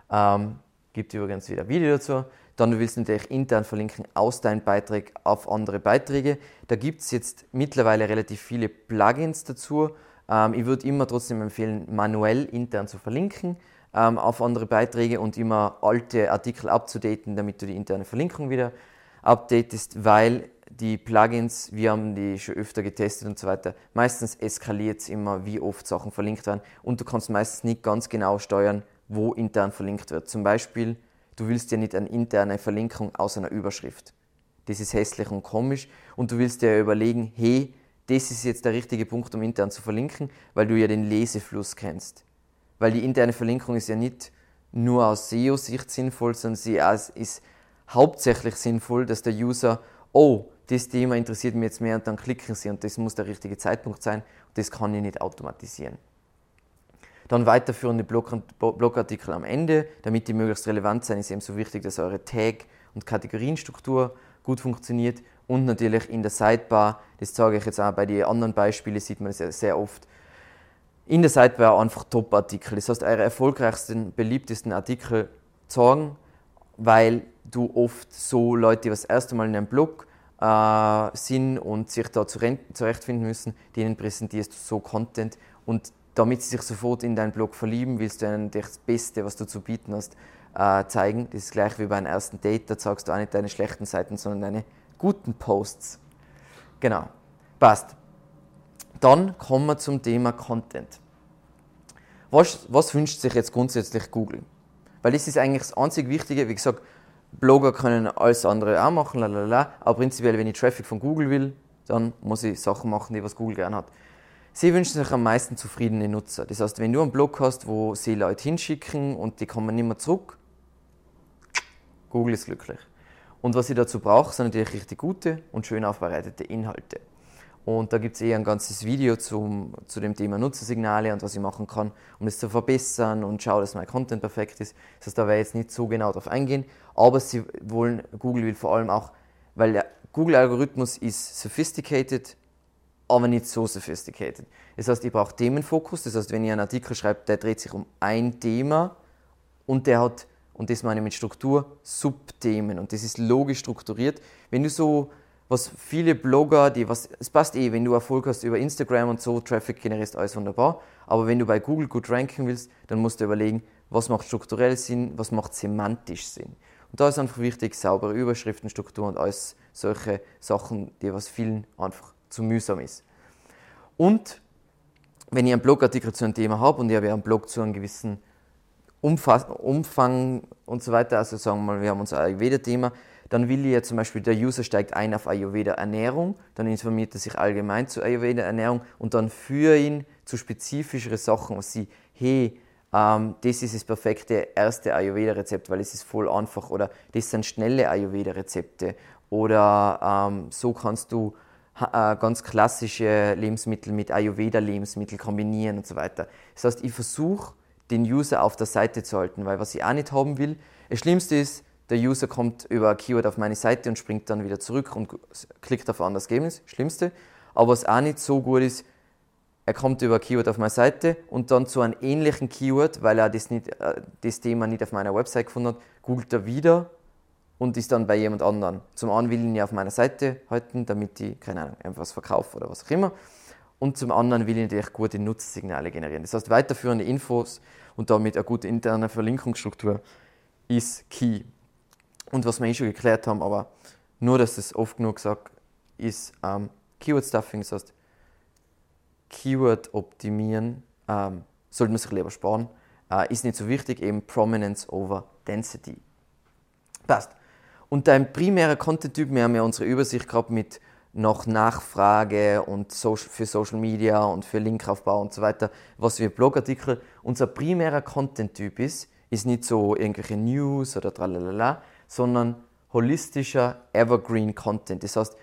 Ähm, gibt übrigens wieder ein Video dazu. Dann du willst natürlich intern verlinken aus deinem Beitrag auf andere Beiträge. Da gibt es jetzt mittlerweile relativ viele Plugins dazu. Ähm, ich würde immer trotzdem empfehlen, manuell intern zu verlinken ähm, auf andere Beiträge und immer alte Artikel abzudaten, damit du die interne Verlinkung wieder updatest, weil die Plugins, wir haben die schon öfter getestet und so weiter, meistens eskaliert es immer, wie oft Sachen verlinkt werden und du kannst meistens nicht ganz genau steuern, wo intern verlinkt wird. Zum Beispiel, du willst ja nicht eine interne Verlinkung aus einer Überschrift. Das ist hässlich und komisch und du willst dir überlegen, hey, das ist jetzt der richtige Punkt, um intern zu verlinken, weil du ja den Lesefluss kennst. Weil die interne Verlinkung ist ja nicht nur aus SEO-Sicht sinnvoll, sondern sie ist hauptsächlich sinnvoll, dass der User, oh, das Thema interessiert mich jetzt mehr und dann klicken sie und das muss der richtige Zeitpunkt sein. Und das kann ich nicht automatisieren. Dann weiterführende Blogartikel am Ende, damit die möglichst relevant sind, ist eben so wichtig, dass eure Tag- und Kategorienstruktur gut funktioniert. Und natürlich in der Sidebar, das zeige ich jetzt auch bei den anderen Beispielen, sieht man das sehr oft, in der Sidebar einfach Top-Artikel. Das heißt, eure erfolgreichsten, beliebtesten Artikel zeigen, weil du oft so Leute, die das erste Mal in einem Blog äh, sind und sich da zurechtfinden müssen, denen präsentierst du so Content und damit sie sich sofort in deinen Blog verlieben, willst du ihnen das Beste, was du zu bieten hast, äh, zeigen. Das ist gleich wie bei einem ersten Date, da zeigst du auch nicht deine schlechten Seiten, sondern deine guten Posts. Genau, passt. Dann kommen wir zum Thema Content. Was, was wünscht sich jetzt grundsätzlich Google? Weil das ist eigentlich das einzig Wichtige. Wie gesagt, Blogger können alles andere auch machen, lalala, aber prinzipiell, wenn ich Traffic von Google will, dann muss ich Sachen machen, die was Google gerne hat. Sie wünschen sich am meisten zufriedene Nutzer. Das heißt, wenn du einen Blog hast, wo sie Leute hinschicken und die kommen nicht mehr zurück, Google ist glücklich. Und was ich dazu brauche, sind natürlich richtig gute und schön aufbereitete Inhalte. Und da gibt es eh ein ganzes Video zum, zu dem Thema Nutzersignale und was ich machen kann, um das zu verbessern und schaue, dass mein Content perfekt ist. Das heißt, da werde ich jetzt nicht so genau darauf eingehen. Aber sie wollen, Google will vor allem auch, weil der Google-Algorithmus ist sophisticated, aber nicht so sophisticated. Das heißt, ich brauche Themenfokus. Das heißt, wenn ich einen Artikel schreibe, der dreht sich um ein Thema und der hat, und das meine ich mit Struktur, Subthemen. Und das ist logisch strukturiert. Wenn du so, was viele Blogger, die was, es passt eh, wenn du Erfolg hast über Instagram und so, Traffic generierst, alles wunderbar. Aber wenn du bei Google gut ranken willst, dann musst du überlegen, was macht strukturell Sinn, was macht semantisch Sinn. Und da ist einfach wichtig, saubere Überschriftenstruktur und alles solche Sachen, die was vielen einfach zu mühsam ist. Und wenn ich einen Blogartikel zu einem Thema habe und ich habe einen Blog zu einem gewissen Umfang und so weiter, also sagen wir mal, wir haben unser Ayurveda-Thema, dann will ja zum Beispiel, der User steigt ein auf Ayurveda-Ernährung, dann informiert er sich allgemein zu Ayurveda-Ernährung und dann für ihn zu spezifischere Sachen, was sie, hey, ähm, das ist das perfekte erste Ayurveda-Rezept, weil es ist voll einfach oder das sind schnelle Ayurveda-Rezepte oder ähm, so kannst du äh, ganz klassische Lebensmittel mit Ayurveda-Lebensmittel kombinieren und so weiter. Das heißt, ich versuche, den User auf der Seite zu halten, weil was ich auch nicht haben will, das Schlimmste ist, der User kommt über ein Keyword auf meine Seite und springt dann wieder zurück und klickt auf ein anderes Ergebnis, Schlimmste. Aber was auch nicht so gut ist, er kommt über ein Keyword auf meine Seite und dann zu einem ähnlichen Keyword, weil er das, nicht, äh, das Thema nicht auf meiner Website gefunden hat, googelt er wieder und ist dann bei jemand anderem. Zum einen will ich ihn ja auf meiner Seite halten, damit ich, keine Ahnung, einfach was verkaufe oder was auch immer. Und zum anderen will ich natürlich gute Nutzsignale generieren. Das heißt, weiterführende Infos und damit eine gute interne Verlinkungsstruktur ist key. Und was wir eh schon geklärt haben, aber nur, dass es oft genug gesagt ist ähm, Keyword Stuffing, das heißt, Keyword optimieren ähm, sollte man sich lieber sparen. Äh, ist nicht so wichtig, eben Prominence over Density. Passt. Und dein primärer Content-Typ, wir haben ja unsere Übersicht gehabt mit noch Nachfrage und für Social Media und für Linkaufbau und so weiter, was wir Blogartikel. Unser primärer Content-Typ ist, ist nicht so irgendwelche News oder tralalala, sondern holistischer Evergreen Content. Das heißt,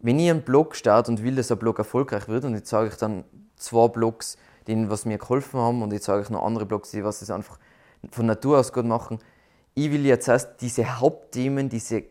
wenn ich einen Blog starte und will, dass ein Blog erfolgreich wird, und jetzt sage ich dann zwei Blogs, denen was mir geholfen haben, und jetzt sage ich noch andere Blogs, die was das einfach von Natur aus gut machen, ich will jetzt erst diese Hauptthemen, diese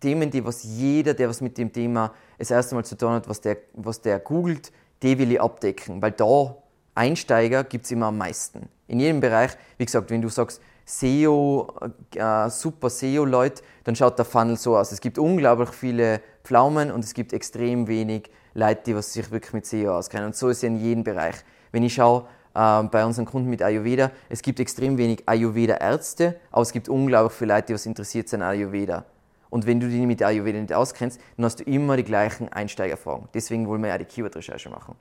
Themen, die was jeder, der was mit dem Thema das erste Mal zu tun hat, was der, was der googelt, die will ich abdecken, weil da Einsteiger gibt es immer am meisten. In jedem Bereich, wie gesagt, wenn du sagst, SEO, äh, super SEO-Leute, dann schaut der Funnel so aus. Es gibt unglaublich viele Pflaumen und es gibt extrem wenig Leute, die was sich wirklich mit SEO auskennen. Und so ist es in jedem Bereich. Wenn ich schaue, äh, bei unseren Kunden mit Ayurveda, es gibt extrem wenig Ayurveda-Ärzte, aber es gibt unglaublich viele Leute, die was interessiert sind an Ayurveda. Und wenn du dich mit Ayurveda nicht auskennst, dann hast du immer die gleichen Einsteigerfragen. Deswegen wollen wir ja die Keyword-Recherche machen.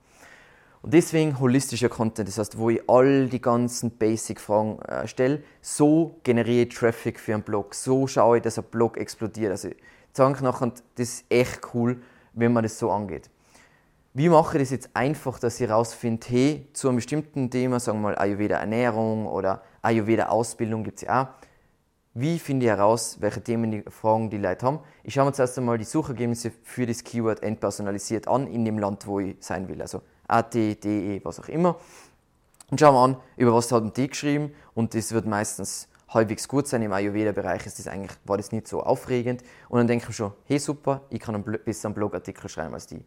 Und deswegen holistischer Content, das heißt, wo ich all die ganzen Basic-Fragen äh, stelle, so generiere ich Traffic für einen Blog, so schaue ich, dass ein Blog explodiert. Also ich sage nachher, das ist echt cool, wenn man das so angeht. Wie mache ich das jetzt einfach, dass ich herausfinde, hey, zu einem bestimmten Thema, sagen wir mal Ayurveda Ernährung oder Ayurveda Ausbildung gibt es ja auch, wie finde ich heraus, welche Themen die Fragen die Leute haben. Ich schaue mir zuerst einmal die Suchergebnisse für das Keyword entpersonalisiert an in dem Land, wo ich sein will. Also AT, DE, was auch immer. Und schauen wir an, über was hat die geschrieben und das wird meistens halbwegs gut sein. Im Ayurveda-Bereich ist das eigentlich, war das nicht so aufregend. Und dann denke ich schon, hey super, ich kann einen besseren Blogartikel schreiben als die.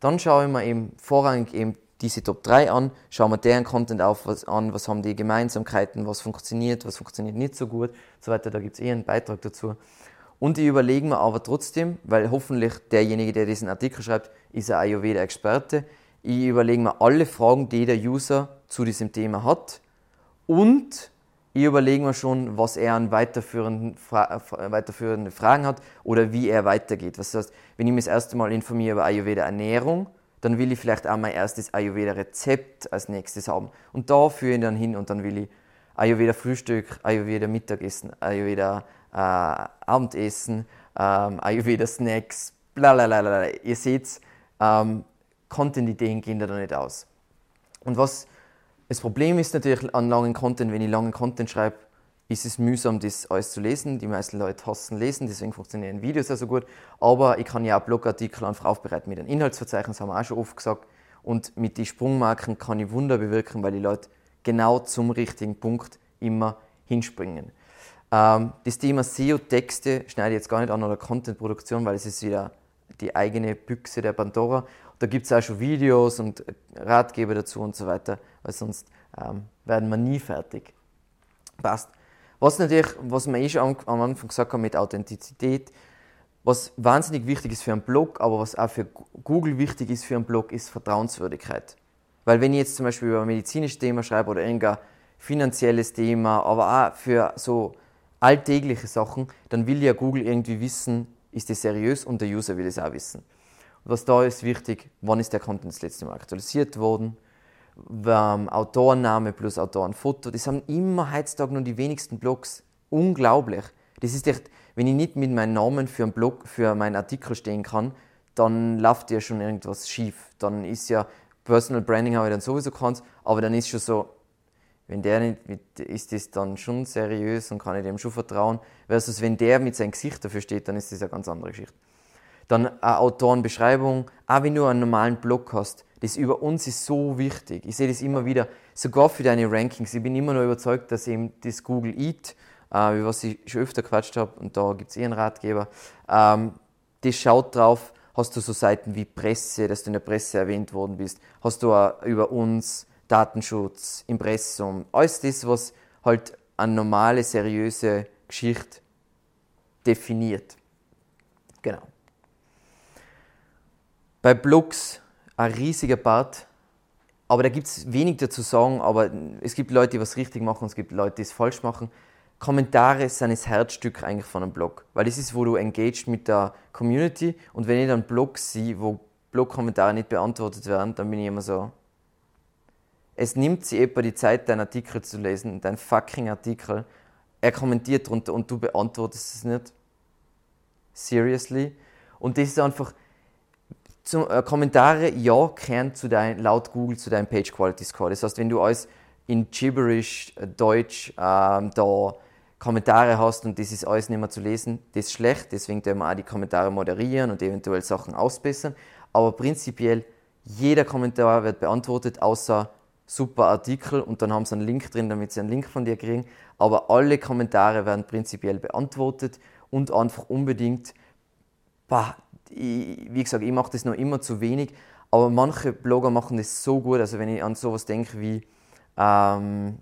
Dann schaue ich mir eben vorrangig eben diese Top 3 an, schauen wir deren Content auf, was, an, was haben die Gemeinsamkeiten, was funktioniert, was funktioniert nicht so gut, so weiter. Da gibt es eh einen Beitrag dazu. Und ich überlege mir aber trotzdem, weil hoffentlich derjenige, der diesen Artikel schreibt, ist ein Ayurveda-Experte, ich überlege mir alle Fragen, die der User zu diesem Thema hat und ich überlege mir schon, was er an weiterführenden, Fra weiterführenden Fragen hat oder wie er weitergeht. Das heißt, wenn ich mich das erste Mal informiere über Ayurveda Ernährung, dann will ich vielleicht auch mein erstes Ayurveda-Rezept als nächstes haben. Und da führe ich dann hin und dann will ich Ayurveda-Frühstück, Ayurveda-Mittagessen, Ayurveda-Abendessen, ähm, Ayurveda-Snacks, bla Ihr seht, ähm, Content-Ideen gehen da nicht aus. Und was das Problem ist natürlich an langen Content, wenn ich langen Content schreibe, ist es mühsam, das alles zu lesen. Die meisten Leute hassen lesen, deswegen funktionieren Videos ja so gut. Aber ich kann ja auch Blogartikel einfach aufbereiten mit einem Inhaltsverzeichnis, haben wir auch schon oft gesagt. Und mit den Sprungmarken kann ich Wunder bewirken, weil die Leute genau zum richtigen Punkt immer hinspringen. Ähm, das Thema SEO-Texte schneide ich jetzt gar nicht an oder Content-Produktion, weil es ist wieder die eigene Büchse der Pandora. Da gibt es auch schon Videos und Ratgeber dazu und so weiter, weil sonst ähm, werden wir nie fertig. Passt. Was natürlich, was wir eh schon am Anfang gesagt haben mit Authentizität, was wahnsinnig wichtig ist für einen Blog, aber was auch für Google wichtig ist für einen Blog, ist Vertrauenswürdigkeit. Weil wenn ich jetzt zum Beispiel über ein medizinisches Thema schreibe oder irgendein finanzielles Thema, aber auch für so alltägliche Sachen, dann will ja Google irgendwie wissen, ist das seriös und der User will es auch wissen. Was da ist wichtig, wann ist der Content das letzte Mal aktualisiert worden, ähm, Autorenname plus Autorenfoto, das haben immer heutzutage nur die wenigsten Blogs. Unglaublich. Das ist echt, wenn ich nicht mit meinem Namen für einen Blog, für meinen Artikel stehen kann, dann läuft ja schon irgendwas schief. Dann ist ja Personal Branding habe ich dann sowieso keins, aber dann ist schon so, wenn der nicht, mit, ist das dann schon seriös und kann ich dem schon vertrauen. Versus wenn der mit seinem Gesicht dafür steht, dann ist das eine ganz andere Geschichte. Dann eine Autorenbeschreibung, auch wenn du einen normalen Blog hast, das über uns ist so wichtig. Ich sehe das immer wieder, sogar für deine Rankings. Ich bin immer noch überzeugt, dass eben das Google Eat, äh, über was ich schon öfter quatscht habe, und da gibt es eh einen Ratgeber, ähm, das schaut drauf, hast du so Seiten wie Presse, dass du in der Presse erwähnt worden bist, hast du auch über uns Datenschutz, Impressum, alles das, was halt eine normale, seriöse Geschichte definiert. Genau. Bei Blogs ein riesiger Part, aber da gibt es wenig dazu sagen, aber es gibt Leute, die was richtig machen, es gibt Leute, die es falsch machen. Kommentare sind das Herzstück eigentlich von einem Blog, weil das ist, wo du engaged mit der Community und wenn ich dann Blogs sehe, wo Blog-Kommentare nicht beantwortet werden, dann bin ich immer so, es nimmt sich etwa die Zeit, deinen Artikel zu lesen, deinen fucking Artikel, er kommentiert drunter und du beantwortest es nicht. Seriously? Und das ist einfach, zum, äh, Kommentare, ja, kehren zu dein, laut Google zu deinem Page Quality Score. Das heißt, wenn du alles in Gibberish, äh, Deutsch, ähm, da Kommentare hast und das ist alles nicht mehr zu lesen, das ist schlecht. Deswegen können wir auch die Kommentare moderieren und eventuell Sachen ausbessern. Aber prinzipiell, jeder Kommentar wird beantwortet, außer super Artikel und dann haben sie einen Link drin, damit sie einen Link von dir kriegen. Aber alle Kommentare werden prinzipiell beantwortet und einfach unbedingt, bah, ich, wie gesagt, ich mache das noch immer zu wenig, aber manche Blogger machen das so gut. Also wenn ich an sowas denke wie ähm,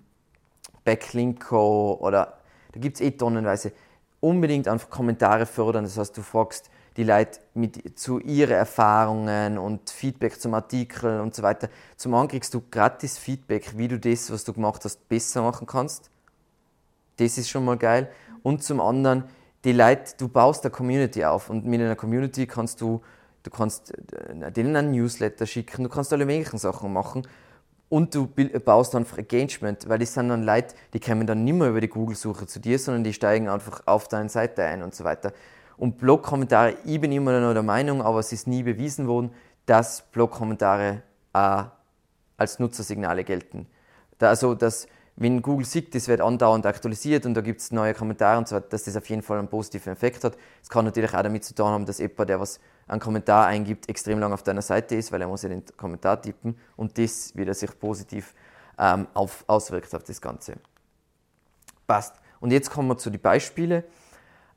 Backlinko oder da gibt es eh tonnenweise, unbedingt einfach Kommentare fördern. Das heißt, du fragst die Leute mit, zu ihren Erfahrungen und Feedback zum Artikel und so weiter. Zum einen kriegst du gratis Feedback, wie du das, was du gemacht hast, besser machen kannst. Das ist schon mal geil. Und zum anderen, die Leute, du baust eine Community auf und mit einer Community kannst du, du kannst äh, denen einen Newsletter schicken, du kannst alle möglichen Sachen machen und du baust einfach Engagement, weil das sind dann Leute, die kommen dann nicht mehr über die Google-Suche zu dir, sondern die steigen einfach auf deine Seite ein und so weiter. Und Blog-Kommentare, ich bin immer noch der Meinung, aber es ist nie bewiesen worden, dass Blog-Kommentare äh, als Nutzersignale gelten. Da, also, dass wenn Google sieht, das wird andauernd aktualisiert und da gibt es neue Kommentare und so weiter, dass das auf jeden Fall einen positiven Effekt hat. Es kann natürlich auch damit zu tun haben, dass jemand, der was einen Kommentar eingibt, extrem lang auf deiner Seite ist, weil er muss ja den Kommentar tippen und das wieder sich positiv ähm, auf, auswirkt auf das Ganze. Passt. Und jetzt kommen wir zu den Beispielen.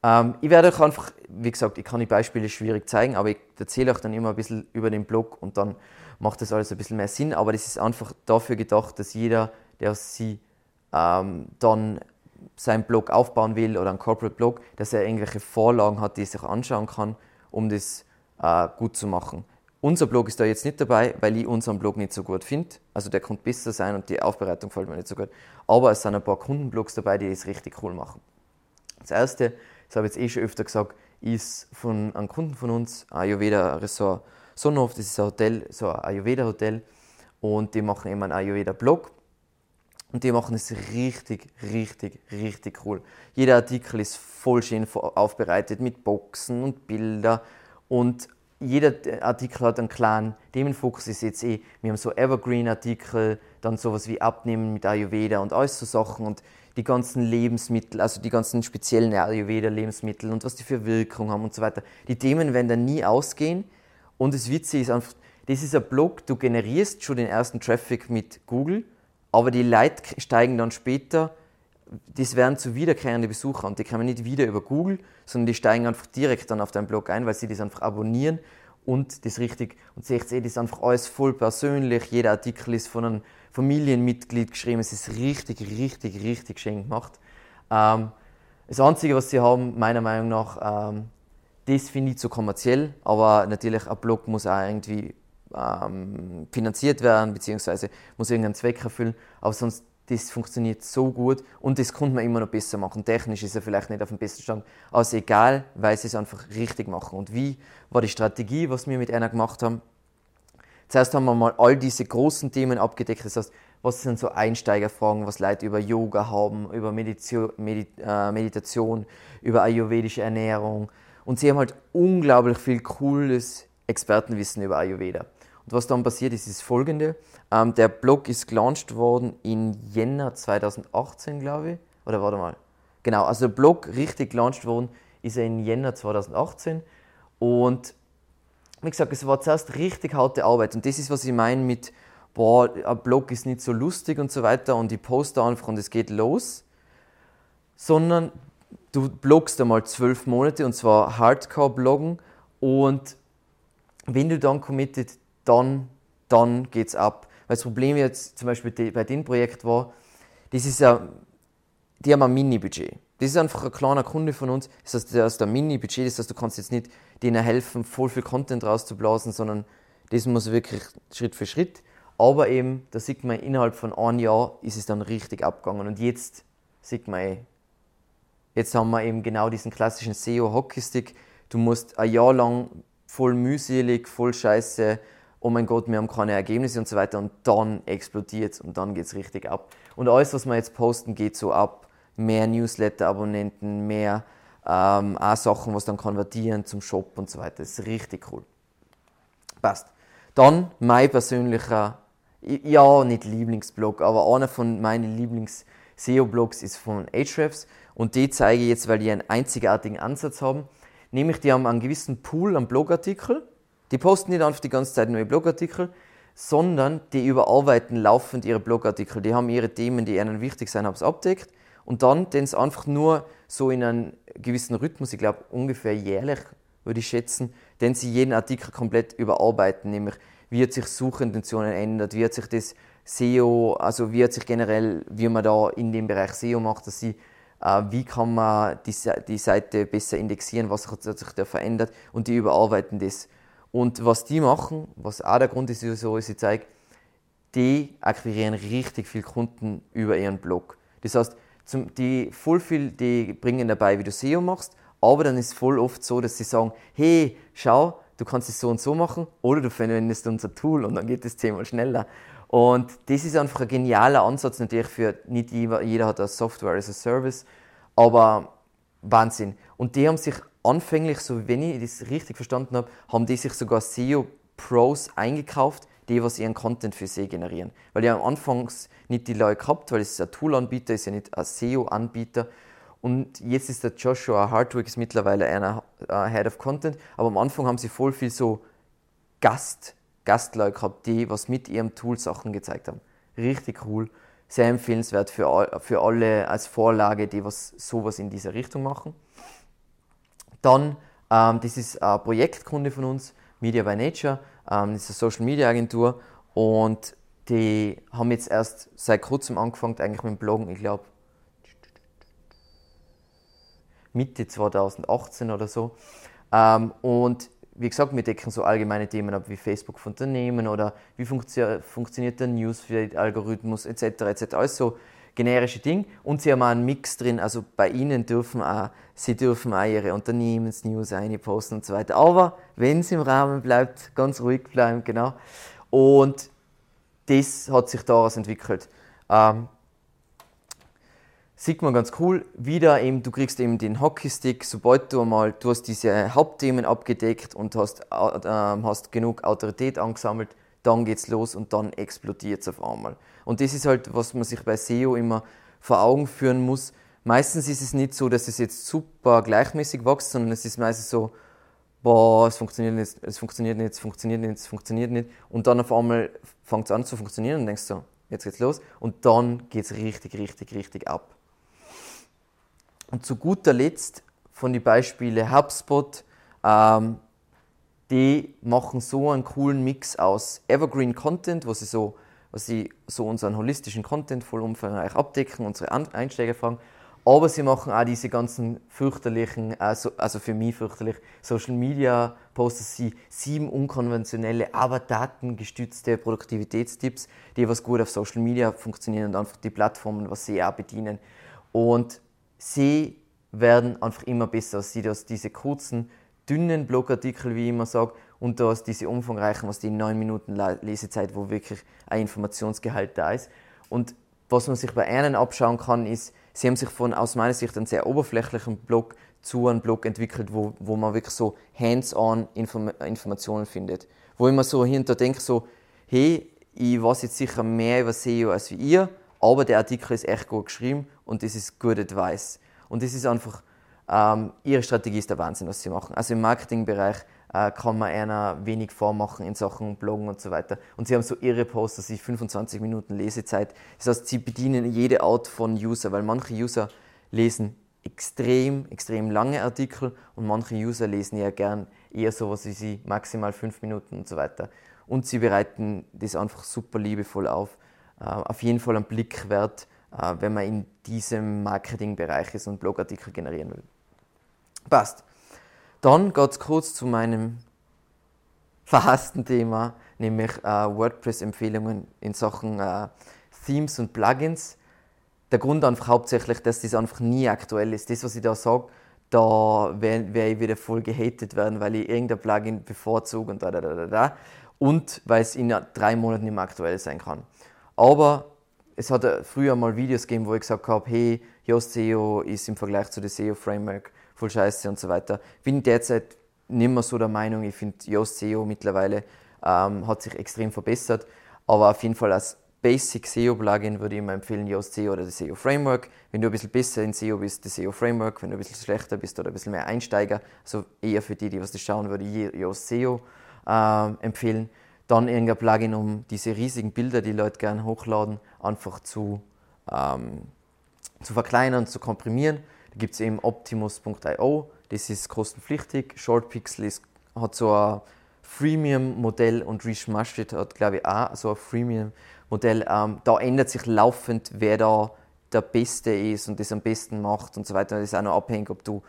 Ähm, ich werde euch einfach, wie gesagt, ich kann die Beispiele schwierig zeigen, aber ich erzähle euch dann immer ein bisschen über den Blog und dann macht das alles ein bisschen mehr Sinn. Aber das ist einfach dafür gedacht, dass jeder, der sie ähm, dann seinen Blog aufbauen will oder einen Corporate Blog, dass er irgendwelche Vorlagen hat, die er sich anschauen kann, um das äh, gut zu machen. Unser Blog ist da jetzt nicht dabei, weil ich unseren Blog nicht so gut finde. Also der könnte besser sein und die Aufbereitung gefällt mir nicht so gut. Aber es sind ein paar Kundenblogs dabei, die es richtig cool machen. Das erste, das habe ich jetzt eh schon öfter gesagt, ist von einem Kunden von uns, Ayurveda Resort Sonnenhof. Das ist ein Hotel, so ein Ayurveda Hotel. Und die machen immer einen Ayurveda Blog. Und die machen es richtig, richtig, richtig cool. Jeder Artikel ist voll schön aufbereitet mit Boxen und Bilder. Und jeder Artikel hat einen klaren Themenfokus. Ist jetzt eh, wir haben so Evergreen-Artikel, dann sowas wie Abnehmen mit Ayurveda und alles so Sachen und die ganzen Lebensmittel, also die ganzen speziellen Ayurveda-Lebensmittel und was die für Wirkung haben und so weiter. Die Themen werden dann nie ausgehen. Und das Witzige ist einfach, das ist ein Blog, du generierst schon den ersten Traffic mit Google aber die Leute steigen dann später, das werden zu wiederkehrende Besucher und die kommen nicht wieder über Google, sondern die steigen einfach direkt dann auf deinen Blog ein, weil sie das einfach abonnieren und das richtig, und seht ihr, das ist einfach alles voll persönlich, jeder Artikel ist von einem Familienmitglied geschrieben, es ist richtig, richtig, richtig schön gemacht. Ähm, das Einzige, was sie haben, meiner Meinung nach, ähm, das finde ich zu kommerziell, aber natürlich ein Blog muss auch irgendwie ähm, finanziert werden, beziehungsweise muss irgendeinen Zweck erfüllen. Aber sonst, das funktioniert so gut und das konnte man immer noch besser machen. Technisch ist er vielleicht nicht auf dem besten Stand, aber ist egal, weil sie es einfach richtig machen. Und wie war die Strategie, was wir mit einer gemacht haben? Zuerst haben wir mal all diese großen Themen abgedeckt. Das heißt, was sind so Einsteigerfragen, was Leute über Yoga haben, über äh, Meditation über ayurvedische Ernährung. Und sie haben halt unglaublich viel cooles Expertenwissen über Ayurveda. Und was dann passiert ist, ist folgende. Ähm, der Blog ist gelauncht worden in Jänner 2018, glaube ich. Oder warte mal. Genau, also der Blog richtig gelauncht worden ist er in Jänner 2018. Und wie gesagt, es war zuerst richtig harte Arbeit. Und das ist, was ich meine mit, boah, ein Blog ist nicht so lustig und so weiter und ich poste einfach und es geht los. Sondern du bloggst einmal zwölf Monate und zwar Hardcore-Bloggen und wenn du dann committed dann, dann geht es ab. Weil das Problem jetzt zum Beispiel bei dem Projekt war, das ist ja, die haben ein Mini-Budget. Das ist einfach ein kleiner Kunde von uns. Das heißt, ist ein Mini-Budget, das heißt, du kannst jetzt nicht denen helfen, voll viel Content rauszublasen, sondern das muss wirklich Schritt für Schritt. Aber eben, da sieht man, innerhalb von einem Jahr ist es dann richtig abgegangen. Und jetzt sieht man eh, jetzt haben wir eben genau diesen klassischen SEO-Hockeystick. Du musst ein Jahr lang voll mühselig, voll scheiße oh mein Gott, wir haben keine Ergebnisse und so weiter und dann explodiert es und dann geht es richtig ab. Und alles, was wir jetzt posten, geht so ab. Mehr Newsletter-Abonnenten, mehr ähm, auch Sachen, was dann konvertieren zum Shop und so weiter. Das ist richtig cool. Passt. Dann mein persönlicher, ja, nicht Lieblingsblog, aber einer von meinen Lieblings-SEO-Blogs ist von Ahrefs und die zeige ich jetzt, weil die einen einzigartigen Ansatz haben. Nämlich, die haben einen gewissen Pool an Blogartikeln die posten nicht einfach die ganze Zeit neue Blogartikel, sondern die überarbeiten laufend ihre Blogartikel. Die haben ihre Themen, die ihnen wichtig sind, haben es abdeckt. Und dann, den es einfach nur so in einem gewissen Rhythmus, ich glaube ungefähr jährlich, würde ich schätzen, den sie jeden Artikel komplett überarbeiten, nämlich wie hat sich Suchintentionen ändert, wie hat sich das SEO, also wie hat sich generell, wie man da in dem Bereich SEO macht, dass sie, äh, wie kann man die, die Seite besser indexieren, was hat sich da verändert und die überarbeiten das. Und was die machen, was auch der Grund ist, wieso ich sie zeige, die akquirieren richtig viele Kunden über ihren Blog. Das heißt, zum, die voll viel, die bringen dabei, wie du SEO machst, aber dann ist es voll oft so, dass sie sagen, hey, schau, du kannst es so und so machen oder du verwendest unser Tool und dann geht es zehnmal schneller. Und das ist einfach ein genialer Ansatz natürlich für, nicht jeder, jeder hat eine Software as a Service, aber Wahnsinn. Und die haben sich anfänglich, so wenn ich das richtig verstanden habe, haben die sich sogar SEO Pros eingekauft, die, was ihren Content für sie generieren. Weil ich am Anfang nicht die Leute gehabt, weil es ist ein Tool-Anbieter, ist ja nicht ein SEO-Anbieter. Und jetzt ist der Joshua Hardwick ist mittlerweile einer uh, Head of Content, aber am Anfang haben sie voll viel so Gast, Gastleute gehabt, die was mit ihrem Tool Sachen gezeigt haben. Richtig cool, sehr empfehlenswert für, für alle als Vorlage, die was sowas in dieser Richtung machen. Dann, ähm, das ist ein Projektkunde von uns, Media by Nature, ähm, das ist eine Social Media Agentur und die haben jetzt erst seit kurzem angefangen, eigentlich mit dem Bloggen, ich glaube Mitte 2018 oder so. Ähm, und wie gesagt, wir decken so allgemeine Themen ab wie Facebook für Unternehmen oder wie funktio funktioniert der Newsfeed-Algorithmus etc. etc. Alles so generische Dinge. Und sie haben auch einen Mix drin, also bei ihnen dürfen auch, sie dürfen auch ihre Unternehmensnews einposten und so weiter. Aber wenn es im Rahmen bleibt, ganz ruhig bleiben, genau. Und das hat sich daraus entwickelt. Ähm, sieht man ganz cool. Wieder eben, du kriegst eben den Hockeystick, sobald du einmal, du hast diese Hauptthemen abgedeckt und hast, äh, hast genug Autorität angesammelt, dann geht's los und dann explodiert es auf einmal. Und das ist halt, was man sich bei SEO immer vor Augen führen muss. Meistens ist es nicht so, dass es jetzt super gleichmäßig wächst, sondern es ist meistens so, boah, es funktioniert nicht, es funktioniert nicht, es funktioniert nicht, es funktioniert nicht. Und dann auf einmal fängt es an zu funktionieren und denkst du, jetzt geht's los. Und dann geht es richtig, richtig, richtig ab. Und zu guter Letzt von den Beispielen HubSpot, ähm, die machen so einen coolen Mix aus Evergreen Content, wo sie so, was sie so unseren holistischen Content voll umfangreich abdecken, unsere Einsteigerfragen, aber sie machen auch diese ganzen fürchterlichen, also, also für mich fürchterlich, Social Media Posts, sie sieben unkonventionelle, aber datengestützte Produktivitätstipps, die was gut auf Social Media funktionieren und einfach die Plattformen, was sie auch bedienen. Und sie werden einfach immer besser. Sie aus diese kurzen, dünnen Blogartikel, wie ich immer sage, und aus diese umfangreichen, was die 9 Minuten Lesezeit, wo wirklich ein Informationsgehalt da ist. Und was man sich bei einem abschauen kann, ist, sie haben sich von aus meiner Sicht einen sehr oberflächlichen Blog zu einem Blog entwickelt, wo, wo man wirklich so hands-on Inform Informationen findet. Wo ich mir so hinter denke, so, hey, ich weiß jetzt sicher mehr über SEO als wie ihr, aber der Artikel ist echt gut geschrieben und das ist good advice. Und das ist einfach, ähm, ihre Strategie ist der Wahnsinn, was sie machen. Also im Marketingbereich äh, kann man einer wenig vormachen in Sachen Bloggen und so weiter. Und sie haben so ihre Poster, sich 25 Minuten Lesezeit. Das heißt, sie bedienen jede Art von User, weil manche User lesen extrem, extrem lange Artikel und manche User lesen ja gern eher sowas wie sie, maximal fünf Minuten und so weiter. Und sie bereiten das einfach super liebevoll auf. Äh, auf jeden Fall ein Blick wert, äh, wenn man in diesem Marketingbereich ist und Blogartikel generieren will. Passt. Dann geht es kurz zu meinem verhassten Thema, nämlich äh, WordPress-Empfehlungen in Sachen äh, Themes und Plugins. Der Grund einfach hauptsächlich, dass das einfach nie aktuell ist. Das, was ich da sage, da werde ich wieder voll gehatet werden, weil ich irgendein Plugin bevorzuge und da, da, da, da, da. Und weil es in drei Monaten nicht mehr aktuell sein kann. Aber es hat früher mal Videos gegeben, wo ich gesagt habe, hey, Yoast SEO ist im Vergleich zu dem SEO Framework voll scheiße und so weiter. Bin derzeit nicht mehr so der Meinung, ich finde Yoast SEO mittlerweile ähm, hat sich extrem verbessert, aber auf jeden Fall als Basic SEO Plugin würde ich immer empfehlen Yoast SEO oder das SEO Framework. Wenn du ein bisschen besser in SEO bist, das SEO Framework. Wenn du ein bisschen schlechter bist oder ein bisschen mehr Einsteiger, also eher für die, die was das schauen, würde ich Yoast SEO äh, empfehlen. Dann irgendein Plugin, um diese riesigen Bilder, die Leute gerne hochladen, einfach zu, ähm, zu verkleinern, zu komprimieren. Gibt es eben Optimus.io, das ist kostenpflichtig. Shortpixel ist, hat so ein Freemium-Modell und Reach Mustard hat, glaube ich, auch so ein Freemium-Modell. Ähm, da ändert sich laufend, wer da der Beste ist und das am besten macht und so weiter. Das ist auch noch abhängig, ob du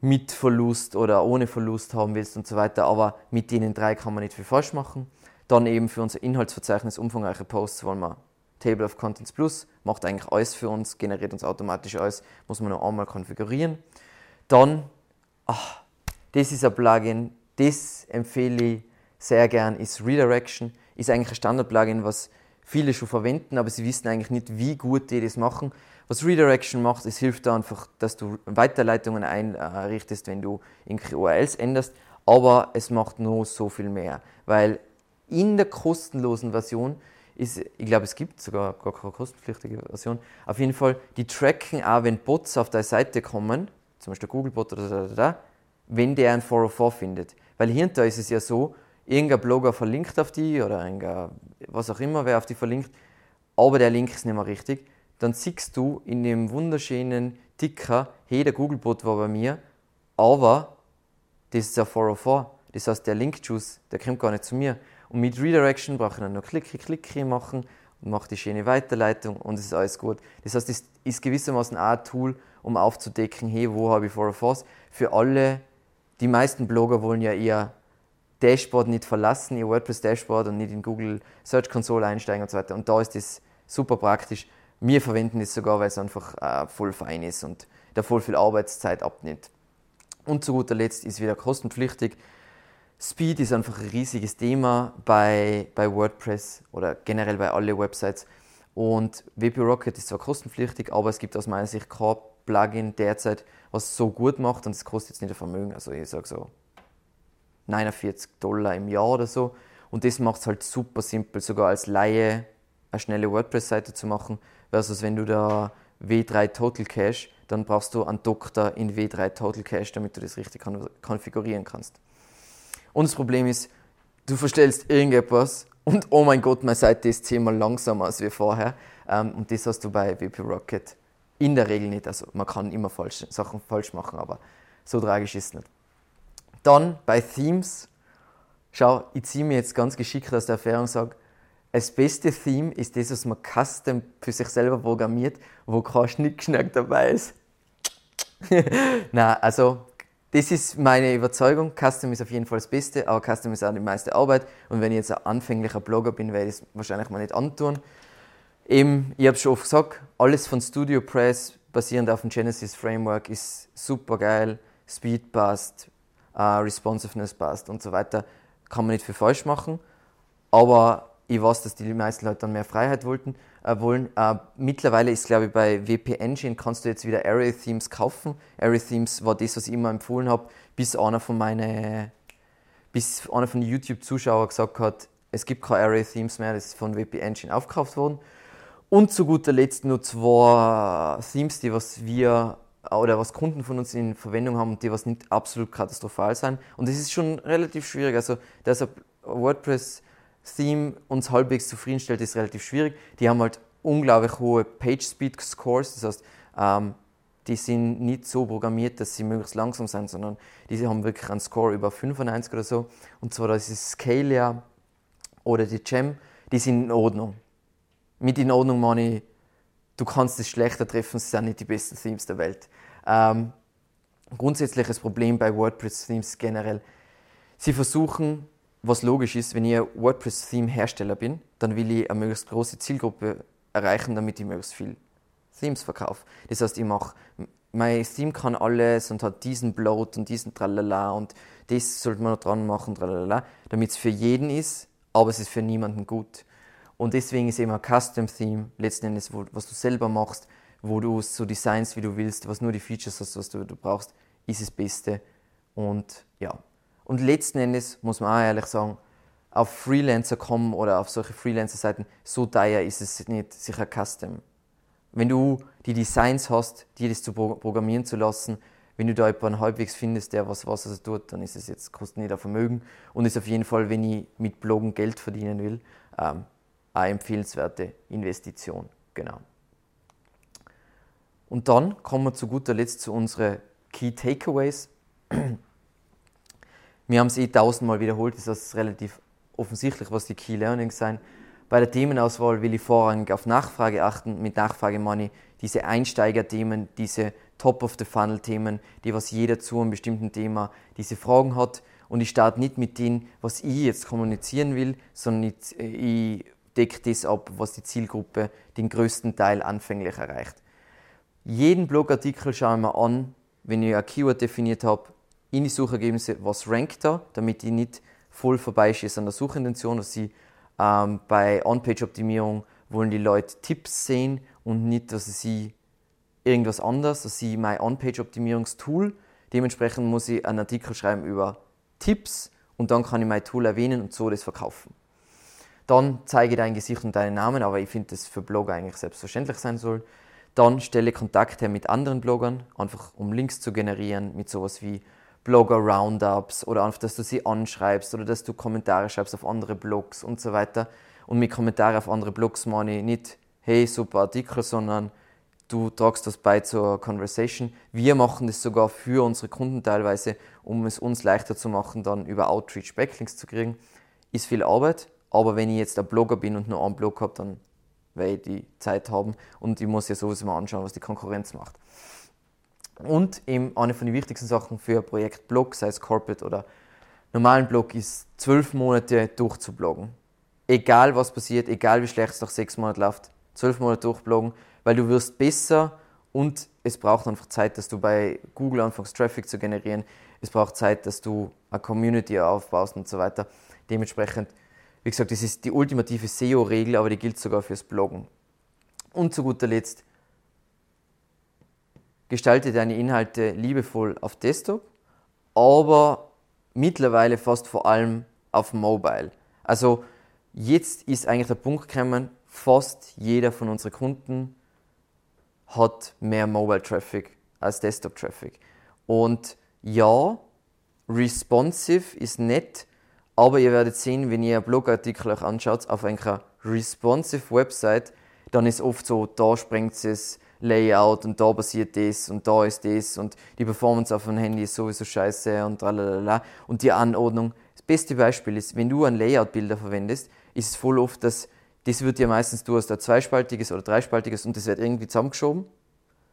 mit Verlust oder ohne Verlust haben willst und so weiter. Aber mit denen drei kann man nicht viel falsch machen. Dann eben für unser Inhaltsverzeichnis umfangreiche Posts wollen wir Table of Contents Plus, macht eigentlich alles für uns, generiert uns automatisch alles, muss man nur einmal konfigurieren. Dann, ach, das ist ein Plugin, das empfehle ich sehr gern, ist Redirection. Ist eigentlich ein Standard-Plugin, was viele schon verwenden, aber sie wissen eigentlich nicht, wie gut die das machen. Was Redirection macht, es hilft da einfach, dass du Weiterleitungen einrichtest, wenn du irgendwelche URLs änderst, aber es macht nur so viel mehr, weil in der kostenlosen Version ist, ich glaube, es gibt sogar gar keine kostenpflichtige Version. Auf jeden Fall, die tracken auch, wenn Bots auf deine Seite kommen, zum Beispiel Googlebot oder da, da, da, wenn der ein 404 findet. Weil hinter ist es ja so, irgendein Blogger verlinkt auf die oder was auch immer, wer auf die verlinkt, aber der Link ist nicht mehr richtig. Dann siehst du in dem wunderschönen Ticker, hey, der Googlebot war bei mir, aber das ist ein 404. Das heißt, der Link-Juice, der kommt gar nicht zu mir. Und mit Redirection brauche ich dann nur Klicke, Klicke machen und mache die schöne Weiterleitung und es ist alles gut. Das heißt, es ist gewissermaßen auch ein Tool, um aufzudecken, hey, wo habe ich 404s. Für alle, die meisten Blogger wollen ja eher Dashboard nicht verlassen, ihr WordPress-Dashboard und nicht in Google Search Console einsteigen und so weiter. Und da ist das super praktisch. Wir verwenden es sogar, weil es einfach äh, voll fein ist und da voll viel Arbeitszeit abnimmt. Und zu guter Letzt ist wieder kostenpflichtig. Speed ist einfach ein riesiges Thema bei, bei WordPress oder generell bei allen Websites. Und WP Rocket ist zwar kostenpflichtig, aber es gibt aus meiner Sicht kein Plugin derzeit, was so gut macht und es kostet jetzt nicht ein Vermögen. Also ich sage so 49 Dollar im Jahr oder so. Und das macht es halt super simpel, sogar als Laie eine schnelle WordPress-Seite zu machen, versus wenn du da W3 Total Cache, dann brauchst du einen Doktor in W3 Total Cache, damit du das richtig konfigurieren kannst. Und das Problem ist, du verstellst irgendetwas und oh mein Gott, meine Seite ist zehnmal langsamer als wir vorher. Ähm, und das hast du bei WP Rocket in der Regel nicht. Also man kann immer falsch, Sachen falsch machen, aber so tragisch ist es nicht. Dann bei Themes, schau, ich ziehe mir jetzt ganz geschickt aus der Erfahrung und sage, das beste Theme ist das, was man custom für sich selber programmiert, wo kein Schnickschnack dabei ist. *laughs* Na, also das ist meine Überzeugung. Custom ist auf jeden Fall das Beste, aber Custom ist auch die meiste Arbeit. Und wenn ich jetzt ein anfänglicher Blogger bin, werde ich es wahrscheinlich mal nicht antun. Eben, ich habe schon oft gesagt, alles von Studio Press basierend auf dem Genesis Framework ist super geil. Speed passt, uh, Responsiveness passt und so weiter. Kann man nicht viel falsch machen. Aber ich weiß, dass die meisten Leute dann mehr Freiheit wollten, äh, wollen. Äh, mittlerweile ist, glaube ich, bei WP Engine kannst du jetzt wieder Array Themes kaufen. Array Themes war das, was ich immer empfohlen habe, bis einer von meinen bis einer von den YouTube-Zuschauern gesagt hat, es gibt keine Array Themes mehr, das ist von WP Engine aufgekauft worden. Und zu guter Letzt nur zwei Themes, die was wir oder was Kunden von uns in Verwendung haben und die was nicht absolut katastrophal sein. Und das ist schon relativ schwierig. Also deshalb WordPress Theme uns halbwegs zufriedenstellt, ist relativ schwierig. Die haben halt unglaublich hohe Page Speed Scores, das heißt, ähm, die sind nicht so programmiert, dass sie möglichst langsam sind, sondern die haben wirklich einen Score über 95 oder so. Und zwar das ist Scalia oder die Gem, die sind in Ordnung. Mit in Ordnung meine ich, du kannst es schlechter treffen, sie sind nicht die besten Themes der Welt. Ähm, grundsätzliches Problem bei WordPress-Themes generell, sie versuchen was logisch ist, wenn ich ein WordPress-Theme-Hersteller bin, dann will ich eine möglichst große Zielgruppe erreichen, damit ich möglichst viel Themes verkaufe. Das heißt, ich mache, mein Theme kann alles und hat diesen Bloat und diesen Tralala und das sollte man noch dran machen, tralala, damit es für jeden ist, aber es ist für niemanden gut. Und deswegen ist eben ein Custom-Theme letzten Endes, wo, was du selber machst, wo du so designst, wie du willst, was nur die Features hast, was du, du brauchst, ist das Beste. Und ja, und letzten Endes muss man auch ehrlich sagen, auf Freelancer.com oder auf solche Freelancer-Seiten, so teuer ist es nicht, sicher Custom. Wenn du die Designs hast, dir das zu programmieren zu lassen, wenn du da jemanden halbwegs findest, der was, was er tut, dann ist es jetzt, kostet nicht ein Vermögen und ist auf jeden Fall, wenn ich mit Bloggen Geld verdienen will, ähm, eine empfehlenswerte Investition. Genau. Und dann kommen wir zu guter Letzt zu unseren Key Takeaways. Wir haben es eh tausendmal wiederholt, das ist relativ offensichtlich, was die Key Learnings sind. Bei der Themenauswahl will ich vorrangig auf Nachfrage achten. Mit Nachfrage meine ich diese Einsteigerthemen, diese Top-of-the-Funnel-Themen, die was jeder zu einem bestimmten Thema diese Fragen hat. Und ich starte nicht mit dem, was ich jetzt kommunizieren will, sondern ich, ich decke das ab, was die Zielgruppe den größten Teil anfänglich erreicht. Jeden Blogartikel schaue ich mir an, wenn ich ein Keyword definiert habe, in die Suchergebnisse, was rankt da, damit ich nicht voll vorbeischieße an der Suchintention, dass sie ähm, bei On-Page-Optimierung wollen die Leute Tipps sehen und nicht, dass sie irgendwas anderes, dass sie mein On-Page-Optimierungstool, dementsprechend muss ich einen Artikel schreiben über Tipps und dann kann ich mein Tool erwähnen und so das verkaufen. Dann zeige dein Gesicht und deinen Namen, aber ich finde, das für Blogger eigentlich selbstverständlich sein soll. Dann stelle Kontakt her mit anderen Bloggern, einfach um Links zu generieren, mit sowas wie Blogger-Roundups oder einfach, dass du sie anschreibst oder dass du Kommentare schreibst auf andere Blogs und so weiter. Und mit Kommentaren auf andere Blogs meine ich nicht, hey, super Artikel, sondern du tragst das bei zur Conversation. Wir machen das sogar für unsere Kunden teilweise, um es uns leichter zu machen, dann über Outreach Backlinks zu kriegen. Ist viel Arbeit, aber wenn ich jetzt ein Blogger bin und nur einen Blog habe, dann werde ich die Zeit haben und ich muss ja sowieso mal anschauen, was die Konkurrenz macht. Und eben eine von den wichtigsten Sachen für ein Projekt Blog, sei es Corporate oder normalen Blog, ist zwölf Monate durchzubloggen. Egal was passiert, egal wie schlecht es nach sechs Monaten läuft, zwölf Monate durchbloggen, weil du wirst besser und es braucht einfach Zeit, dass du bei Google anfängst, Traffic zu generieren. Es braucht Zeit, dass du eine Community aufbaust und so weiter. Dementsprechend, wie gesagt, das ist die ultimative SEO-Regel, aber die gilt sogar fürs Bloggen. Und zu guter Letzt, gestalte deine Inhalte liebevoll auf Desktop, aber mittlerweile fast vor allem auf Mobile. Also jetzt ist eigentlich der Punkt gekommen, fast jeder von unseren Kunden hat mehr Mobile Traffic als Desktop Traffic. Und ja, responsive ist nett, aber ihr werdet sehen, wenn ihr einen Blogartikel euch anschaut auf einer responsive Website, dann ist oft so, da sprengt es Layout und da passiert das und da ist das und die Performance auf dem Handy ist sowieso scheiße und tralalala. Und die Anordnung. Das beste Beispiel ist, wenn du ein Layout-Bilder verwendest, ist es voll oft, dass das wird ja meistens, du hast ein zweispaltiges oder dreispaltiges und das wird irgendwie zusammengeschoben.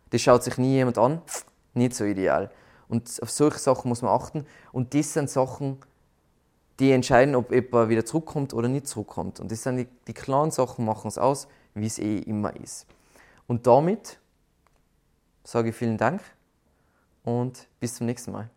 Das schaut sich nie jemand an. Nicht so ideal. Und auf solche Sachen muss man achten. Und das sind Sachen, die entscheiden, ob jemand wieder zurückkommt oder nicht zurückkommt. Und das sind die, die kleinen Sachen, machen es aus, wie es eh immer ist. Und damit sage ich vielen Dank und bis zum nächsten Mal.